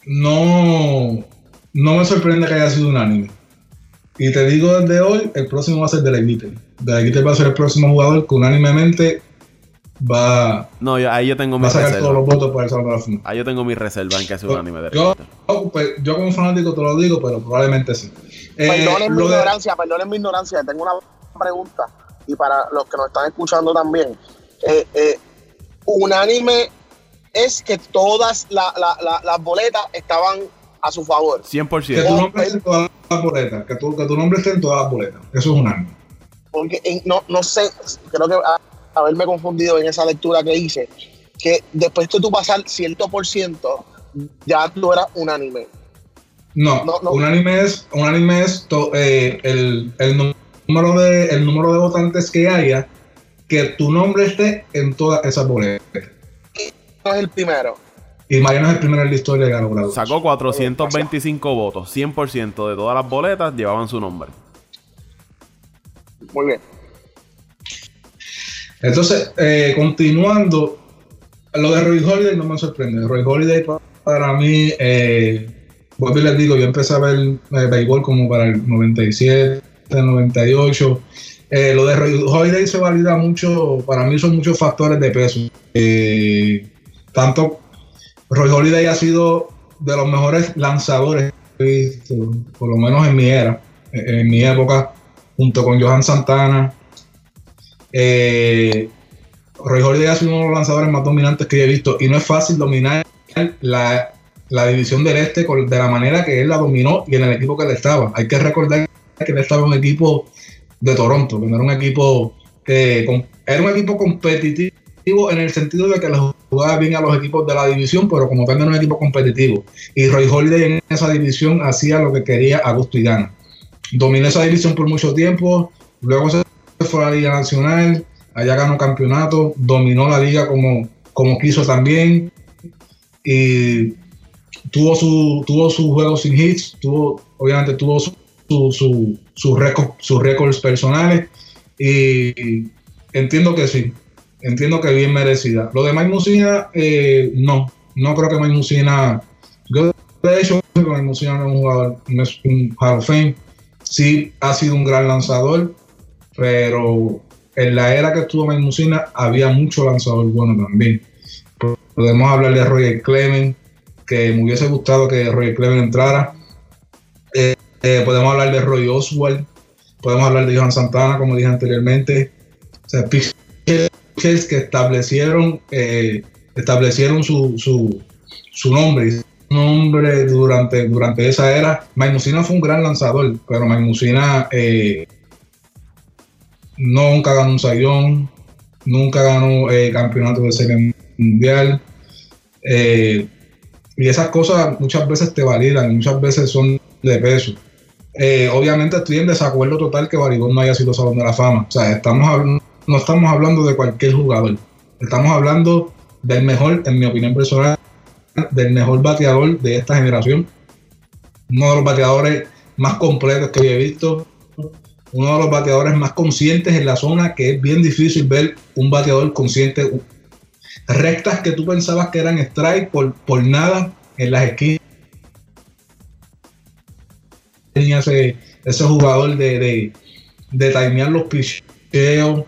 S3: no, no me sorprende que haya sido unánime. Y te digo desde hoy, el próximo va a ser de la Guitel. De la Guitel va a ser el próximo jugador que unánimemente va,
S2: No, yo, ahí yo tengo mi
S3: va a sacar
S2: reserva.
S3: todos los votos para el Salón de la Fama.
S2: Ahí yo tengo mi reserva en que sea unánime de
S3: Yo,
S2: relevista.
S3: pues, yo como fanático te lo digo, pero probablemente sí. Eh,
S4: Perdonen mi
S3: lo de-
S4: ignorancia, perdonen mi ignorancia. Tengo una pregunta y para los que nos están escuchando también. Eh, eh, unánime es que todas la- la- la- las boletas estaban a su favor.
S3: que
S2: 100%.
S3: tu nombre esté en todas las boletas, que tu, que tu nombre esté en todas las boletas. Eso es unánime.
S4: Porque en- no, no sé, creo que a- haberme confundido en esa lectura que hice, que después de tú pasar cierto por ciento, ya tú eras unánime.
S3: No,
S4: No, no.
S3: unánime es, unánime es to- eh, el, el número de, el número de votantes que haya, que tu nombre esté en todas esas boletas.
S4: No es el primero.
S3: Y Mariano es el primero en la historia de lograr eso.
S2: Sacó 425 votos. 100% de todas las boletas llevaban su nombre.
S4: Muy bien.
S3: Entonces, eh, continuando, lo de Roy Holiday no me sorprende. Roy Holiday pa- para mí, eh, vuelvo y les digo, yo empecé a ver eh, béisbol como para el 97, 98. Eh, lo de Roy Holiday se valida mucho, para mí son muchos factores de peso. Eh, tanto Roy Holiday ha sido de los mejores lanzadores que he visto, por lo menos en mi era, eh, en mi época, junto con Johan Santana. Eh, Roy Holiday ha sido uno de los lanzadores más dominantes que he visto y no es fácil dominar la, la división del este de la manera que él la dominó y en el equipo que él estaba. Hay que recordar que él estaba en un equipo de Toronto, que no era un equipo que com- era un equipo competitivo en el sentido de que le jugaba bien a los equipos de la división, pero como tal era un equipo competitivo. Y Roy Holiday en esa división hacía lo que quería a gusto y gana. Dominó esa división por mucho tiempo, luego se fue a la Liga Nacional, allá ganó campeonato, dominó la liga como, como quiso también y tuvo su tuvo sus juegos sin hits, tuvo obviamente tuvo su, su, su- sus sus récords personales y entiendo que sí, entiendo que bien merecida. Lo de Mike eh, no, no creo que Mike yo de hecho creo no es un jugador, no es un Hall of Fame, sí ha sido un gran lanzador, pero en la era que estuvo Mike había mucho lanzador bueno también. Podemos hablar de Roger Clemens, que me hubiese gustado que Roger Clemens entrara. Eh, eh, podemos hablar de Roy Oswald, podemos hablar de Johan Santana, como dije anteriormente. O sea, que establecieron, eh, establecieron su, su, su nombre, nombre durante, durante esa era. Mike Musina fue un gran lanzador, pero Mike Musina eh, nunca ganó un sayón, nunca ganó eh, campeonato de serie mundial. eh, y esas cosas muchas veces te validan, muchas veces son de peso. Obviamente estoy en desacuerdo total que Barigón no haya sido Salón de la Fama. O sea, estamos habl- no estamos hablando de cualquier jugador. Estamos hablando del mejor, en mi opinión personal, del mejor bateador de esta generación. Uno de los bateadores más completos que he visto. Uno de los bateadores más conscientes en la zona, que es bien difícil ver un bateador consciente. Rectas que tú pensabas que eran strike por, por nada en las esquinas. Ese, ese jugador de, de, de timear los picheos.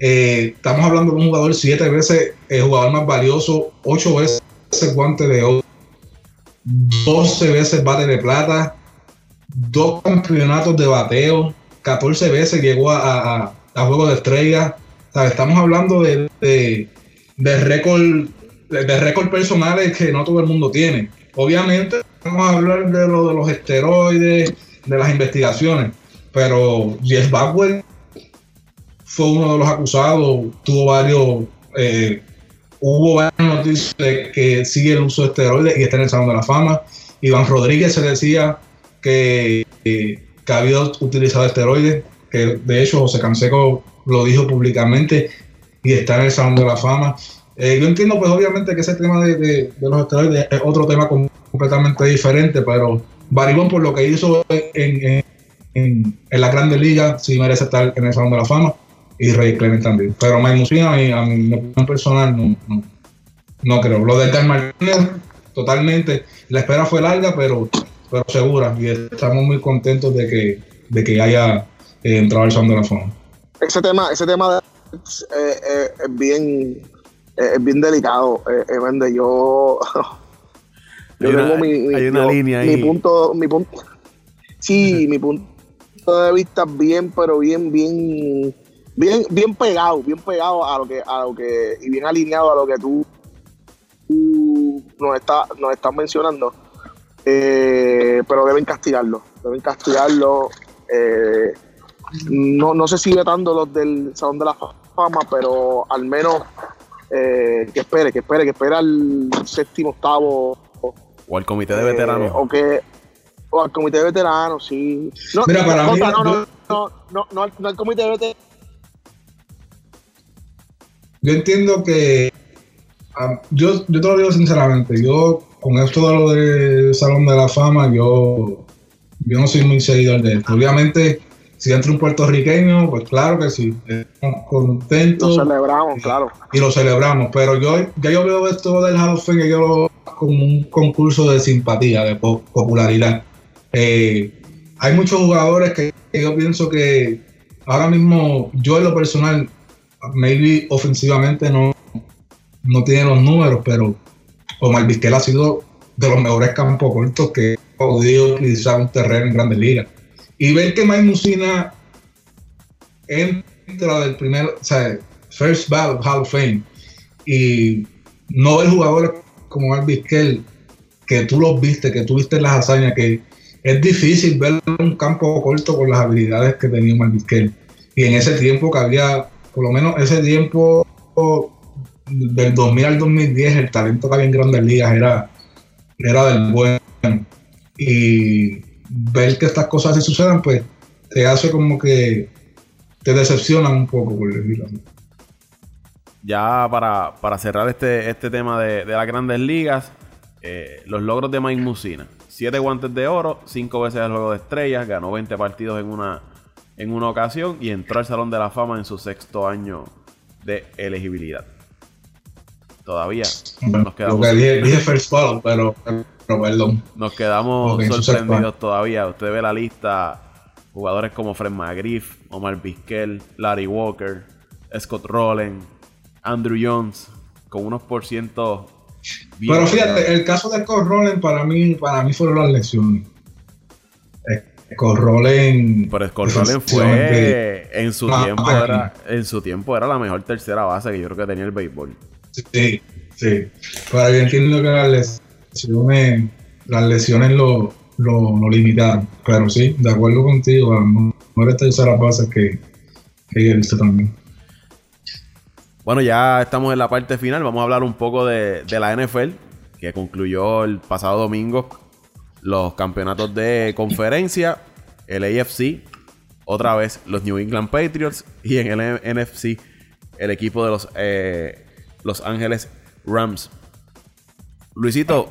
S3: Eh, estamos hablando de un jugador siete veces el jugador más valioso, ocho veces guante de oro, 12 veces bate de plata, dos campeonatos de bateo. 14 veces llegó a, a, a Juego de Estrellas. estamos hablando de, de, de récord de, récord personales que no todo el mundo tiene. Obviamente, vamos a hablar de lo de los esteroides, de las investigaciones, pero Jeff Bagwell fue uno de los acusados, tuvo varios, eh, hubo varias noticias de que sigue el uso de esteroides y está en el Salón de la Fama. Iván Rodríguez se decía que, que, había utilizado esteroides, que de hecho José Canseco lo dijo públicamente y está en el Salón de la Fama. Eh, yo entiendo, pues obviamente que ese tema de, los esteroides es otro tema completamente diferente, pero Baribón por lo que hizo en, en, la Grandes Ligas sí merece estar en el Salón de la Fama y Rey Clement también. Pero Mike Musina, a mi, a mi personal, no, no, no creo. Lo de Carl totalmente. La espera fue larga, pero, pero segura. Y estamos muy contentos de que, de que haya eh, entrado al Salón de la Fama.
S4: Ese tema, ese tema de, eh, eh, es bien es bien delicado. Eh, yo,
S2: yo tengo mi, hay una línea
S4: mi punto, mi punto, sí, mi punto de vista bien, pero bien, bien, bien, bien pegado, bien pegado a lo que, a lo que, y bien alineado a lo que tú, nos está, nos estás mencionando. Eh, pero deben castigarlo, deben castigarlo. Eh, no, no sé si vetando los del Salón de la Fama, pero al menos eh, que espere, que espere, que espere al séptimo, octavo.
S2: O al comité de veteranos.
S4: o que o al comité de veteranos, sí.
S3: No, Mira, para
S4: no,
S3: mí,
S4: no, no, no, no, no, no al comité de veteranos.
S3: Yo entiendo que yo, yo te lo digo sinceramente, yo con esto de lo del Salón de la Fama, yo, yo no soy muy seguidor de esto. Obviamente, si entra un puertorriqueño, pues claro que sí, estamos contentos.
S4: Lo celebramos, claro.
S3: Y lo celebramos, pero yo ya yo veo esto del Hall of Fame yo como un concurso de simpatía, de popularidad. Eh, hay muchos jugadores que, yo pienso que ahora mismo, yo en lo personal, maybe ofensivamente no, no tiene los números, pero Omar Vizquel ha sido de los mejores campos cortos que ha podido utilizar un terreno en grandes ligas y ver que Mike Musina entra del primer, o sea, First Ballot Hall of Fame y no ver jugadores como Alvis Kell, que tú los viste, que tú viste las hazañas, que es difícil ver un campo corto con las habilidades que tenía Marvis Kell. Y en ese tiempo que había, por lo menos ese tiempo del 2000 al 2010, el talento que había en grandes ligas era, era del bueno. Y ver que estas cosas así sucedan, pues te hace como que te decepcionan un poco, por decirlo
S2: Ya para, para, cerrar este, este tema de, las grandes ligas, eh, los logros de Mike Musina. Siete guantes de oro, cinco veces el juego de estrellas, ganó 20 partidos en una, en una ocasión y entró al Salón de la Fama en su sexto año de elegibilidad. Todavía
S3: nos quedamos. first pero
S2: nos quedamos sorprendidos todavía. Usted ve la lista, jugadores como Fred McGriff, Omar Vizquel, Larry Walker, Scott Rowland, Andrew Jones, con unos por ciento
S3: Pero fíjate, el caso de Scott Rowland para mí, para mí fueron las lesiones. Scott Rowland.
S2: Pero fue en su tiempo era, en su tiempo era la mejor tercera base que yo creo que tenía el béisbol.
S3: Sí, sí. Pero yo entiendo que las lesiones, las lesiones lo, lo, limitaron. Pero sí, de acuerdo contigo, no eres tercera base que, que él también.
S2: Bueno, ya estamos en la parte final. Vamos a hablar un poco de, de la NFL, que concluyó el pasado domingo los campeonatos de conferencia, el AFC, otra vez los New England Patriots y en el NFC el equipo de los eh, los Ángeles Rams. Luisito,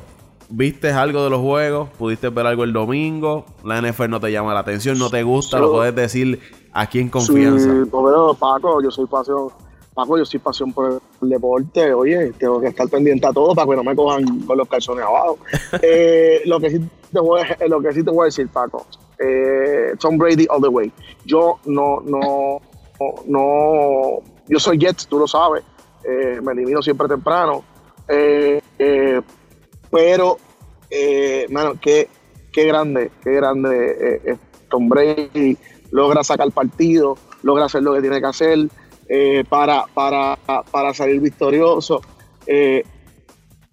S2: ¿viste algo de los juegos? ¿Pudiste ver algo el domingo? ¿La NFL no te llama la atención? ¿No te gusta? ¿Lo puedes decir aquí en confianza?
S4: Sí, pues, Paco, yo soy pasión. Paco, yo soy pasión por el deporte. Oye, tengo que estar pendiente a todo para que no me cojan con los calzones abajo. Eh, lo, que sí lo que sí te voy a decir, Paco, eh, Tom Brady all the way. Yo no, no, no, yo soy Jets, tú lo sabes. Eh, me elimino siempre temprano. Eh, pero, mano, qué, qué grande, qué grande Tom Brady. logra sacar partido, logra hacer lo que tiene que hacer para, para, para, salir victorioso.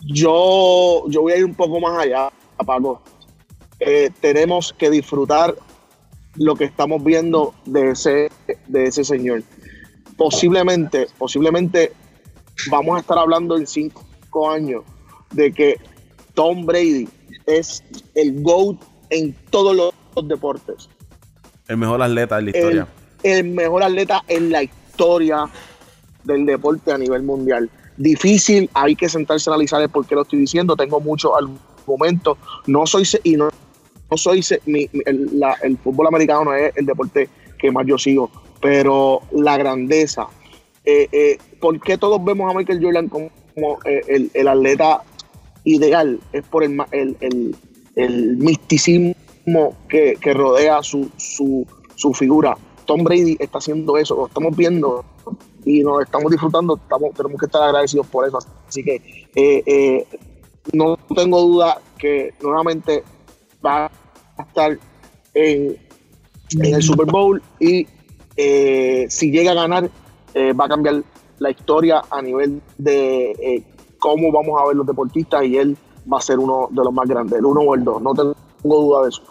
S4: Yo, yo voy a ir un poco más allá, Paco. Eh, tenemos que disfrutar lo que estamos viendo de ese, de ese señor. Posiblemente, posiblemente vamos a estar hablando en cinco años de que Tom Brady es el GOAT en todos los deportes.
S2: El mejor atleta de la historia.
S4: El, mejor atleta en la historia del deporte a nivel mundial. Difícil, hay que sentarse a analizar el por qué lo estoy diciendo. Tengo muchos argumentos. No soy y no, no soy el, fútbol americano no es el deporte que más yo sigo, pero la grandeza. Eh, eh, ¿Por qué todos vemos a Michael Jordan como, eh, el, atleta ideal? Es por el, el, el misticismo que, rodea su, su, figura. Tom Brady está haciendo eso, lo estamos viendo y nos estamos disfrutando, estamos, tenemos que estar agradecidos por eso. Así que no tengo duda que nuevamente va a estar en, el Super Bowl y eh, si llega a ganar va a cambiar la historia a nivel de cómo vamos a ver los deportistas y él va a ser uno de los más grandes, el uno o el dos, no tengo duda de eso.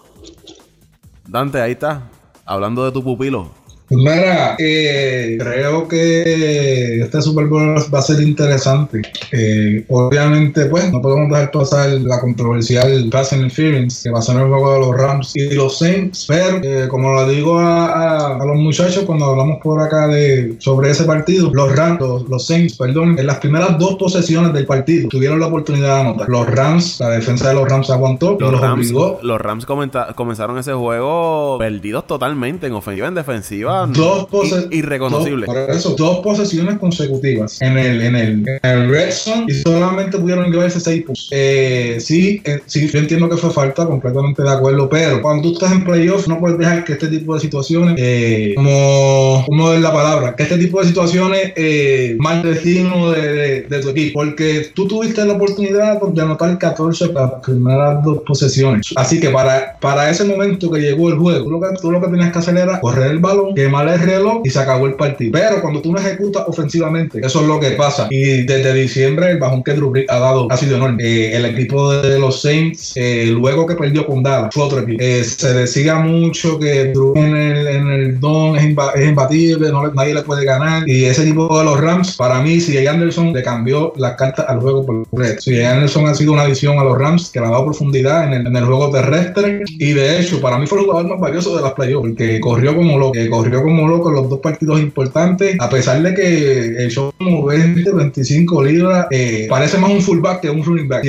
S2: Dante, ahí está. Hablando de tu pupilo.
S3: Mira, eh, creo que este Super Bowl va a ser interesante. Eh, obviamente, pues, no podemos dejar pasar la controversial pass interference que pasó en el juego de los Rams y los Saints, pero eh, como lo digo a, los muchachos cuando hablamos por acá de sobre ese partido, los Rams, los, Saints, perdón, en las primeras dos posesiones del partido tuvieron la oportunidad de anotar. Los Rams, la defensa de los Rams aguantó,
S2: los, Rams, Los Rams comenzaron ese juego perdidos totalmente en ofensiva, en defensiva
S3: dos
S2: irreconocibles.
S3: por eso, dos posesiones consecutivas en el, en el, en el Red Zone y solamente pudieron llevarse seis puntos. Eh, sí, eh, sí, yo entiendo que fue falta, completamente de acuerdo, pero cuando tú estás en playoffs no puedes dejar que este tipo de situaciones, eh, como, como es la palabra, que este tipo de situaciones eh, mal destino de, de, tu equipo, porque tú tuviste la oportunidad de anotar 14 para las primeras dos posesiones. Así que para, para ese momento que llegó el juego, tú lo que, tú lo que tenías que hacer era correr el balón, que mal el reloj y se acabó el partido. Pero cuando tú no ejecutas ofensivamente, eso es lo que pasa. Y desde diciembre, el bajón que Drew ha dado ha sido enorme. Eh, el equipo de los Saints, eh, luego que perdió con Dallas, fue otro equipo. Eh, se decía mucho que Drew en el, don es, imbatible, no, nadie le puede ganar. Y ese equipo de los Rams, para mí, si Anderson le cambió las cartas al juego por red. Si Anderson ha sido una adición a los Rams que le ha dado profundidad en el, en el juego terrestre. Y de hecho, para mí fue el jugador más valioso de las playoffs, porque corrió como lo que corrió como loco en los dos partidos importantes, a pesar de que el show como 20, 25 libras, eh, parece más un fullback que un running back,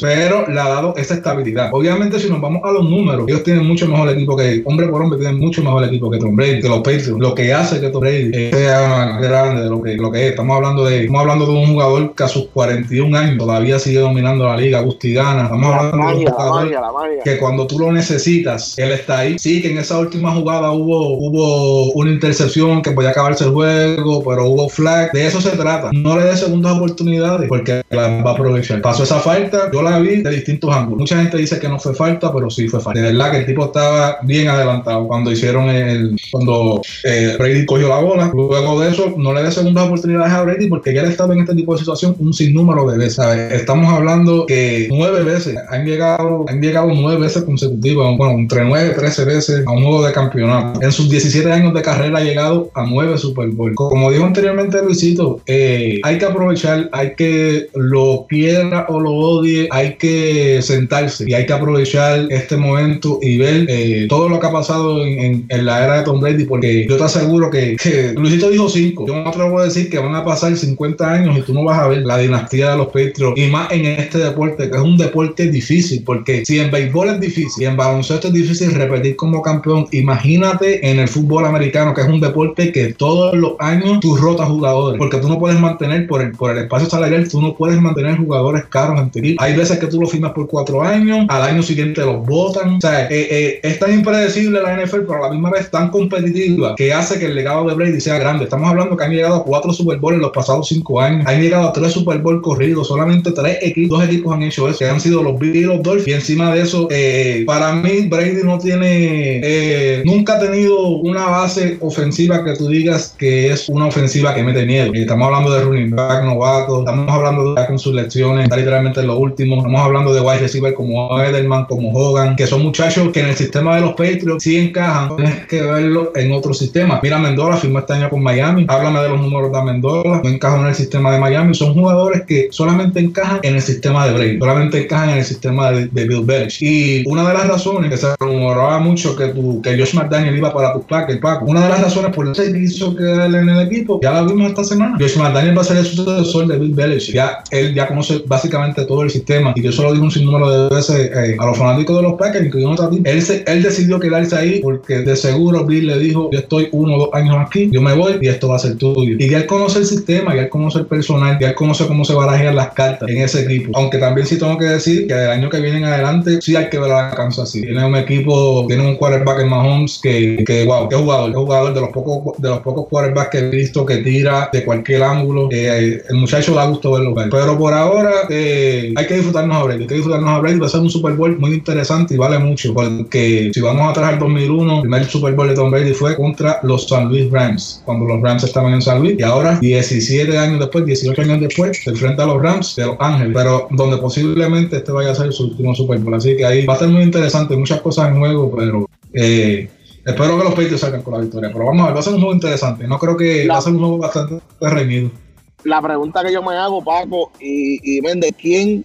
S3: pero le ha dado esa estabilidad. Obviamente, si nos vamos a los números, ellos tienen mucho mejor equipo que, hombre por hombre, tienen mucho mejor equipo que Tom Brady, que los Patriots. Lo que hace que Tom Brady sea grande de lo que, lo que es. Estamos hablando de, estamos hablando de un jugador que a sus 41 años todavía sigue dominando la liga, Agustigana. Estamos hablando de un jugador que cuando tú lo necesitas, él está ahí. Sí, que en esa última jugada hubo, hubo una intercepción que podía acabarse el juego, pero hubo flag. De eso se trata. No le dé segundas oportunidades porque la va a aprovechar. Pasó esa falta, yo la vi de distintos ángulos. Mucha gente dice que no fue falta, pero sí fue falta. De verdad que el tipo estaba bien adelantado cuando hicieron el. cuando eh, Brady cogió la bola. Luego de eso, no le dé segundas oportunidades a Brady porque ya le estaba en este tipo de situación un sinnúmero de veces. Estamos hablando que nueve veces han llegado, han llegado nueve veces consecutivas, bueno, entre nueve, trece veces a un juego de campeonato. En sus 17 años de carrera ha llegado a nueve Super Bowl. Como dijo anteriormente Luisito, eh, hay que aprovechar, hay que lo quiera o lo odie, hay que sentarse y hay que aprovechar este momento y ver eh, todo lo que ha pasado en, la era de Tom Brady, porque yo te aseguro que, Luisito dijo cinco, yo me atrevo a decir que van a pasar 50 años y tú no vas a ver la dinastía de los Patriots y más en este deporte, que es un deporte difícil, porque si en béisbol es difícil y en baloncesto es difícil repetir como campeón, imagínate en el fútbol americano que es un deporte que todos los años tú rotas jugadores, porque tú no puedes mantener por el, por el espacio salarial, tú no puedes mantener jugadores caros en tu Hay veces que tú los firmas por cuatro años, al año siguiente los votan. O sea, eh, eh, es tan impredecible la NFL, pero a la misma vez tan competitiva que hace que el legado de Brady sea grande. Estamos hablando que han llegado a cuatro Super Bowl en los pasados cinco años, han llegado a tres Super Bowl corridos, solamente tres equipos, dos equipos han hecho eso, que han sido los Bills y los Dolphins. Y encima de eso, eh, para mí, Brady no tiene, nunca ha tenido una base ofensiva que tú digas que es una ofensiva que mete miedo. Estamos hablando de running back novato, estamos hablando de con sus lecciones, está literalmente en lo último. Estamos hablando de wide receiver como Edelman, como Hogan, que son muchachos que en el sistema de los Patriots sí encajan. Tienes que verlo en otro sistema. Mira, Mendola firmó este año con Miami. Háblame de los números de Mendola. No encajan en el sistema de Miami. Son jugadores que solamente encajan en el sistema de Brady. Solamente encajan en el sistema de, Bill Belichick. Y una de las razones que se rumoraba mucho que, tu, que Josh McDaniel iba para tus Packers, Paco. Una de las razones por eso que hizo quedar en el equipo, ya la vimos esta semana. Josh McDaniel va a ser el sucesor de Bill Belichick. Ya él ya conoce básicamente todo el sistema. Y yo solo digo un sinnúmero de veces eh, a los fanáticos de los Packers, incluyendo a ti. Él, él decidió quedarse ahí porque de seguro Bill le dijo: Yo estoy uno o dos años aquí, yo me voy y esto va a ser tuyo. Y ya él conoce el sistema, ya él conoce el personal, ya él conoce cómo se barajean las cartas en ese equipo. Aunque también sí tengo que decir que el año que viene en adelante, sí hay que ver a Kansas City. Tiene un equipo, tiene un quarterback en Mahomes que, que wow, qué jugador, jugador de los pocos, de los pocos quarterbacks que he visto que tira de cualquier ángulo. Eh, el muchacho da gusto verlo. Pero por ahora eh, hay que disfrutarnos a Brady, hay que disfrutarnos a Brady. Va a ser un Super Bowl muy interesante y vale mucho. Porque si vamos atrás al 2001, el primer Super Bowl de Tom Brady fue contra los San Luis Rams, cuando los Rams estaban en San Luis. Y ahora, 17 años después, 18 años después, se enfrenta a los Rams de Los Ángeles. Pero donde posiblemente este vaya a ser su último Super Bowl. Así que ahí va a ser muy interesante, muchas cosas en juego, pero. Eh, Espero que los Patriots salgan con la victoria, pero vamos a ver, va a ser un juego interesante. No creo que va a ser un juego bastante reñido.
S4: La pregunta que yo me hago, Paco y, y Méndez, ¿quién,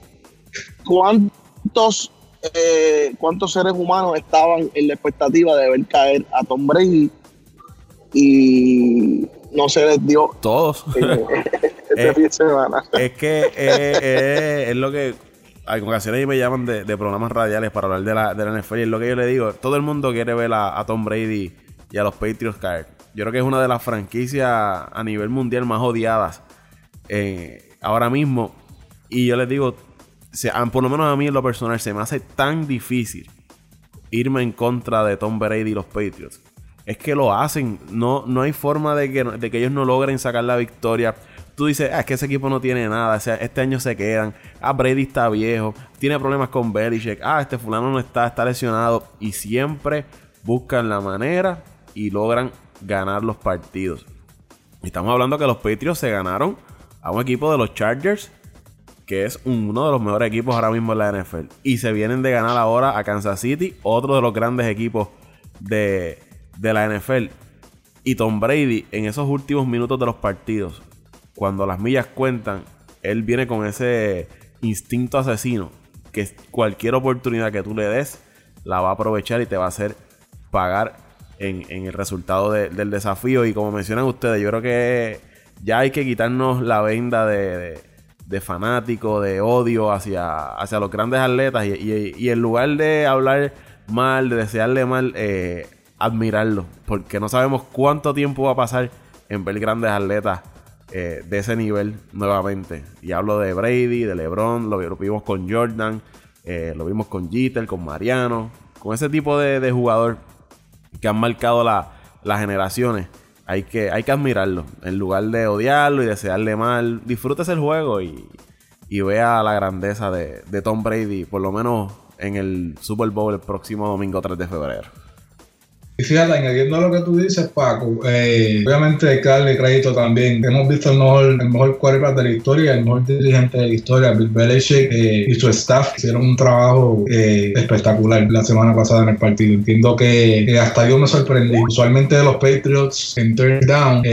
S4: cuántos, eh, cuántos seres humanos estaban en la expectativa de ver caer a Tom Brady y no se les dio?
S2: Todos.
S4: este fin de semana.
S2: Es que eh, es lo que hay ocasiones me llaman de, programas radiales para hablar de la, de la NFL y lo que yo le digo, todo el mundo quiere ver a, Tom Brady y a los Patriots caer. Yo creo que es una de las franquicias a nivel mundial más odiadas eh, ahora mismo. Y yo les digo, por lo menos a mí en lo personal, se me hace tan difícil irme en contra de Tom Brady y los Patriots. Es que lo hacen, no, no hay forma de que, de que ellos no logren sacar la victoria tú dices, ah, es que ese equipo no tiene nada, o sea, este año se quedan, ah, Brady está viejo, tiene problemas con Belichick, ah, este fulano no está, está lesionado, y siempre buscan la manera y logran ganar los partidos. Estamos hablando que los Patriots se ganaron a un equipo de los Chargers, que es uno de los mejores equipos ahora mismo en la NFL, y se vienen de ganar ahora a Kansas City, otro de los grandes equipos de, de la NFL. Y Tom Brady en esos últimos minutos de los partidos cuando las millas cuentan, él viene con ese instinto asesino que cualquier oportunidad que tú le des la va a aprovechar y te va a hacer pagar en, el resultado del desafío. Y como mencionan ustedes, yo creo que ya hay que quitarnos la venda de, fanático, de odio hacia, hacia los grandes atletas y, en lugar de hablar mal, de desearle mal, eh, admirarlo. Porque no sabemos cuánto tiempo va a pasar en ver grandes atletas eh, de ese nivel nuevamente. Y hablo de Brady, de LeBron, lo, vimos con Jordan, eh, lo vimos con Jeter, con Mariano, con ese tipo de, jugador que han marcado las generaciones. Hay que, hay que admirarlo. En lugar de odiarlo y desearle mal, disfrútese el juego y, y vea la grandeza de, de Tom Brady, por lo menos en el Super Bowl el próximo domingo 3 de febrero.
S3: Y fíjate, añadiendo lo que tú dices, Paco, eh, obviamente hay que darle crédito también. Hemos visto el mejor, el mejor quarterback de la historia, el mejor dirigente de la historia, Bill Belichick eh, y su staff hicieron un trabajo eh, espectacular la semana pasada en el partido. Entiendo que hasta yo me sorprendí. Usualmente los Patriots en third down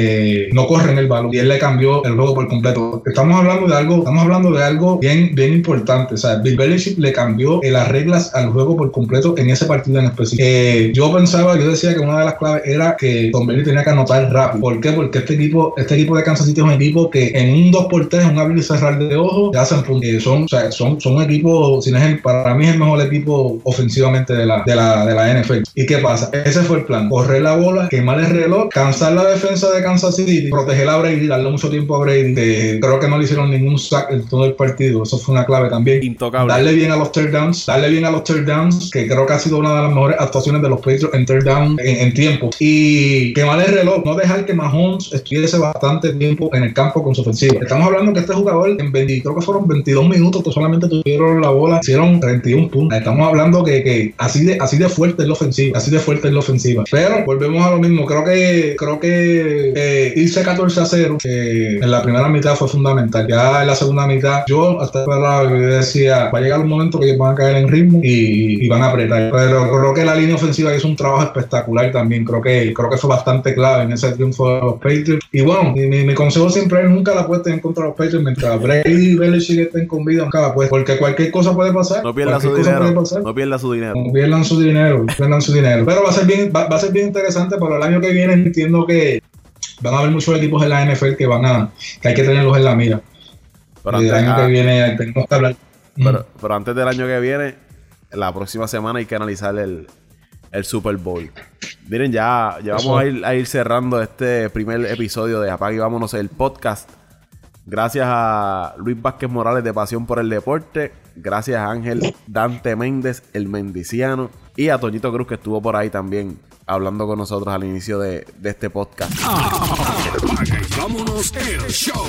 S3: no corren el balón y él le cambió el juego por completo. Estamos hablando de algo, estamos hablando de algo bien, bien importante. O sea, Bill Belichick le cambió las reglas al juego por completo en ese partido en específico. yo pensaba, yo decía que una de las claves era que Tom Brady tenía que anotar rápido. ¿Por qué? Porque este equipo, este equipo de Kansas City es un equipo que en un 2x3, un abrir y cerrar de ojos, te hacen puntos. Son, o sea, son, son un equipo, sin ejemplo, para mí es el mejor equipo ofensivamente de la, de la, de la NFL. ¿Y qué pasa? Ese fue el plan. Correr la bola, quemar el reloj, cansar la defensa de Kansas City, proteger a Brady, darle mucho tiempo a Brady. creo que no le hicieron ningún sack en todo el partido. Eso fue una clave también.
S2: Intocable.
S3: Darle bien a los third downs, darle bien a los third downs, que creo que ha sido una de las mejores actuaciones de los Patriots en third down en, tiempo. Y quemar el reloj, no dejar que Mahomes estuviese bastante tiempo en el campo con su ofensiva. Estamos hablando que este jugador en 20, creo que fueron 22 minutos que solamente tuvieron la bola, hicieron 31 puntos. Estamos hablando que, que así de así de fuerte es la ofensiva, así de fuerte es la ofensiva. Pero volvemos a lo mismo, creo que creo que eh, irse 14 a 0 en la primera mitad fue fundamental. Ya en la segunda mitad yo hasta yo decía, va a llegar un momento que ellos van a caer en ritmo y, y van a apretar. Pero creo que la línea ofensiva hizo un trabajo espectacular también. Creo que creo que fue bastante clave en ese triunfo de los Patriots. Y bueno, mi, mi, consejo siempre es nunca la apuesten en contra de los Patriots mientras Brady y Belichick estén con vida, nunca la apuesten. Porque cualquier cosa puede pasar.
S2: No pierdan su dinero. No pierdan su dinero.
S3: No pierdan su dinero. pierdan su dinero. Pero va a ser bien, va, va a ser bien interesante para el año que viene. Entiendo que van a haber muchos equipos en la NFL que van a que hay que tenerlos en la mira. Pero antes, el año que viene tenemos que hablar.
S2: Pero, pero, antes del año que viene, la próxima semana hay que analizar el, el Super Bowl. Miren, ya, ya vamos a ir, a ir cerrando este primer episodio de Apague y Vámonos el podcast. Gracias a Luis Vázquez Morales de Pasión por el Deporte. Gracias a Ángel Dante Méndez, el Mendiciano. Y a Toñito Cruz que estuvo por ahí también hablando con nosotros al inicio de, de este podcast.
S1: Apague y Vámonos el show.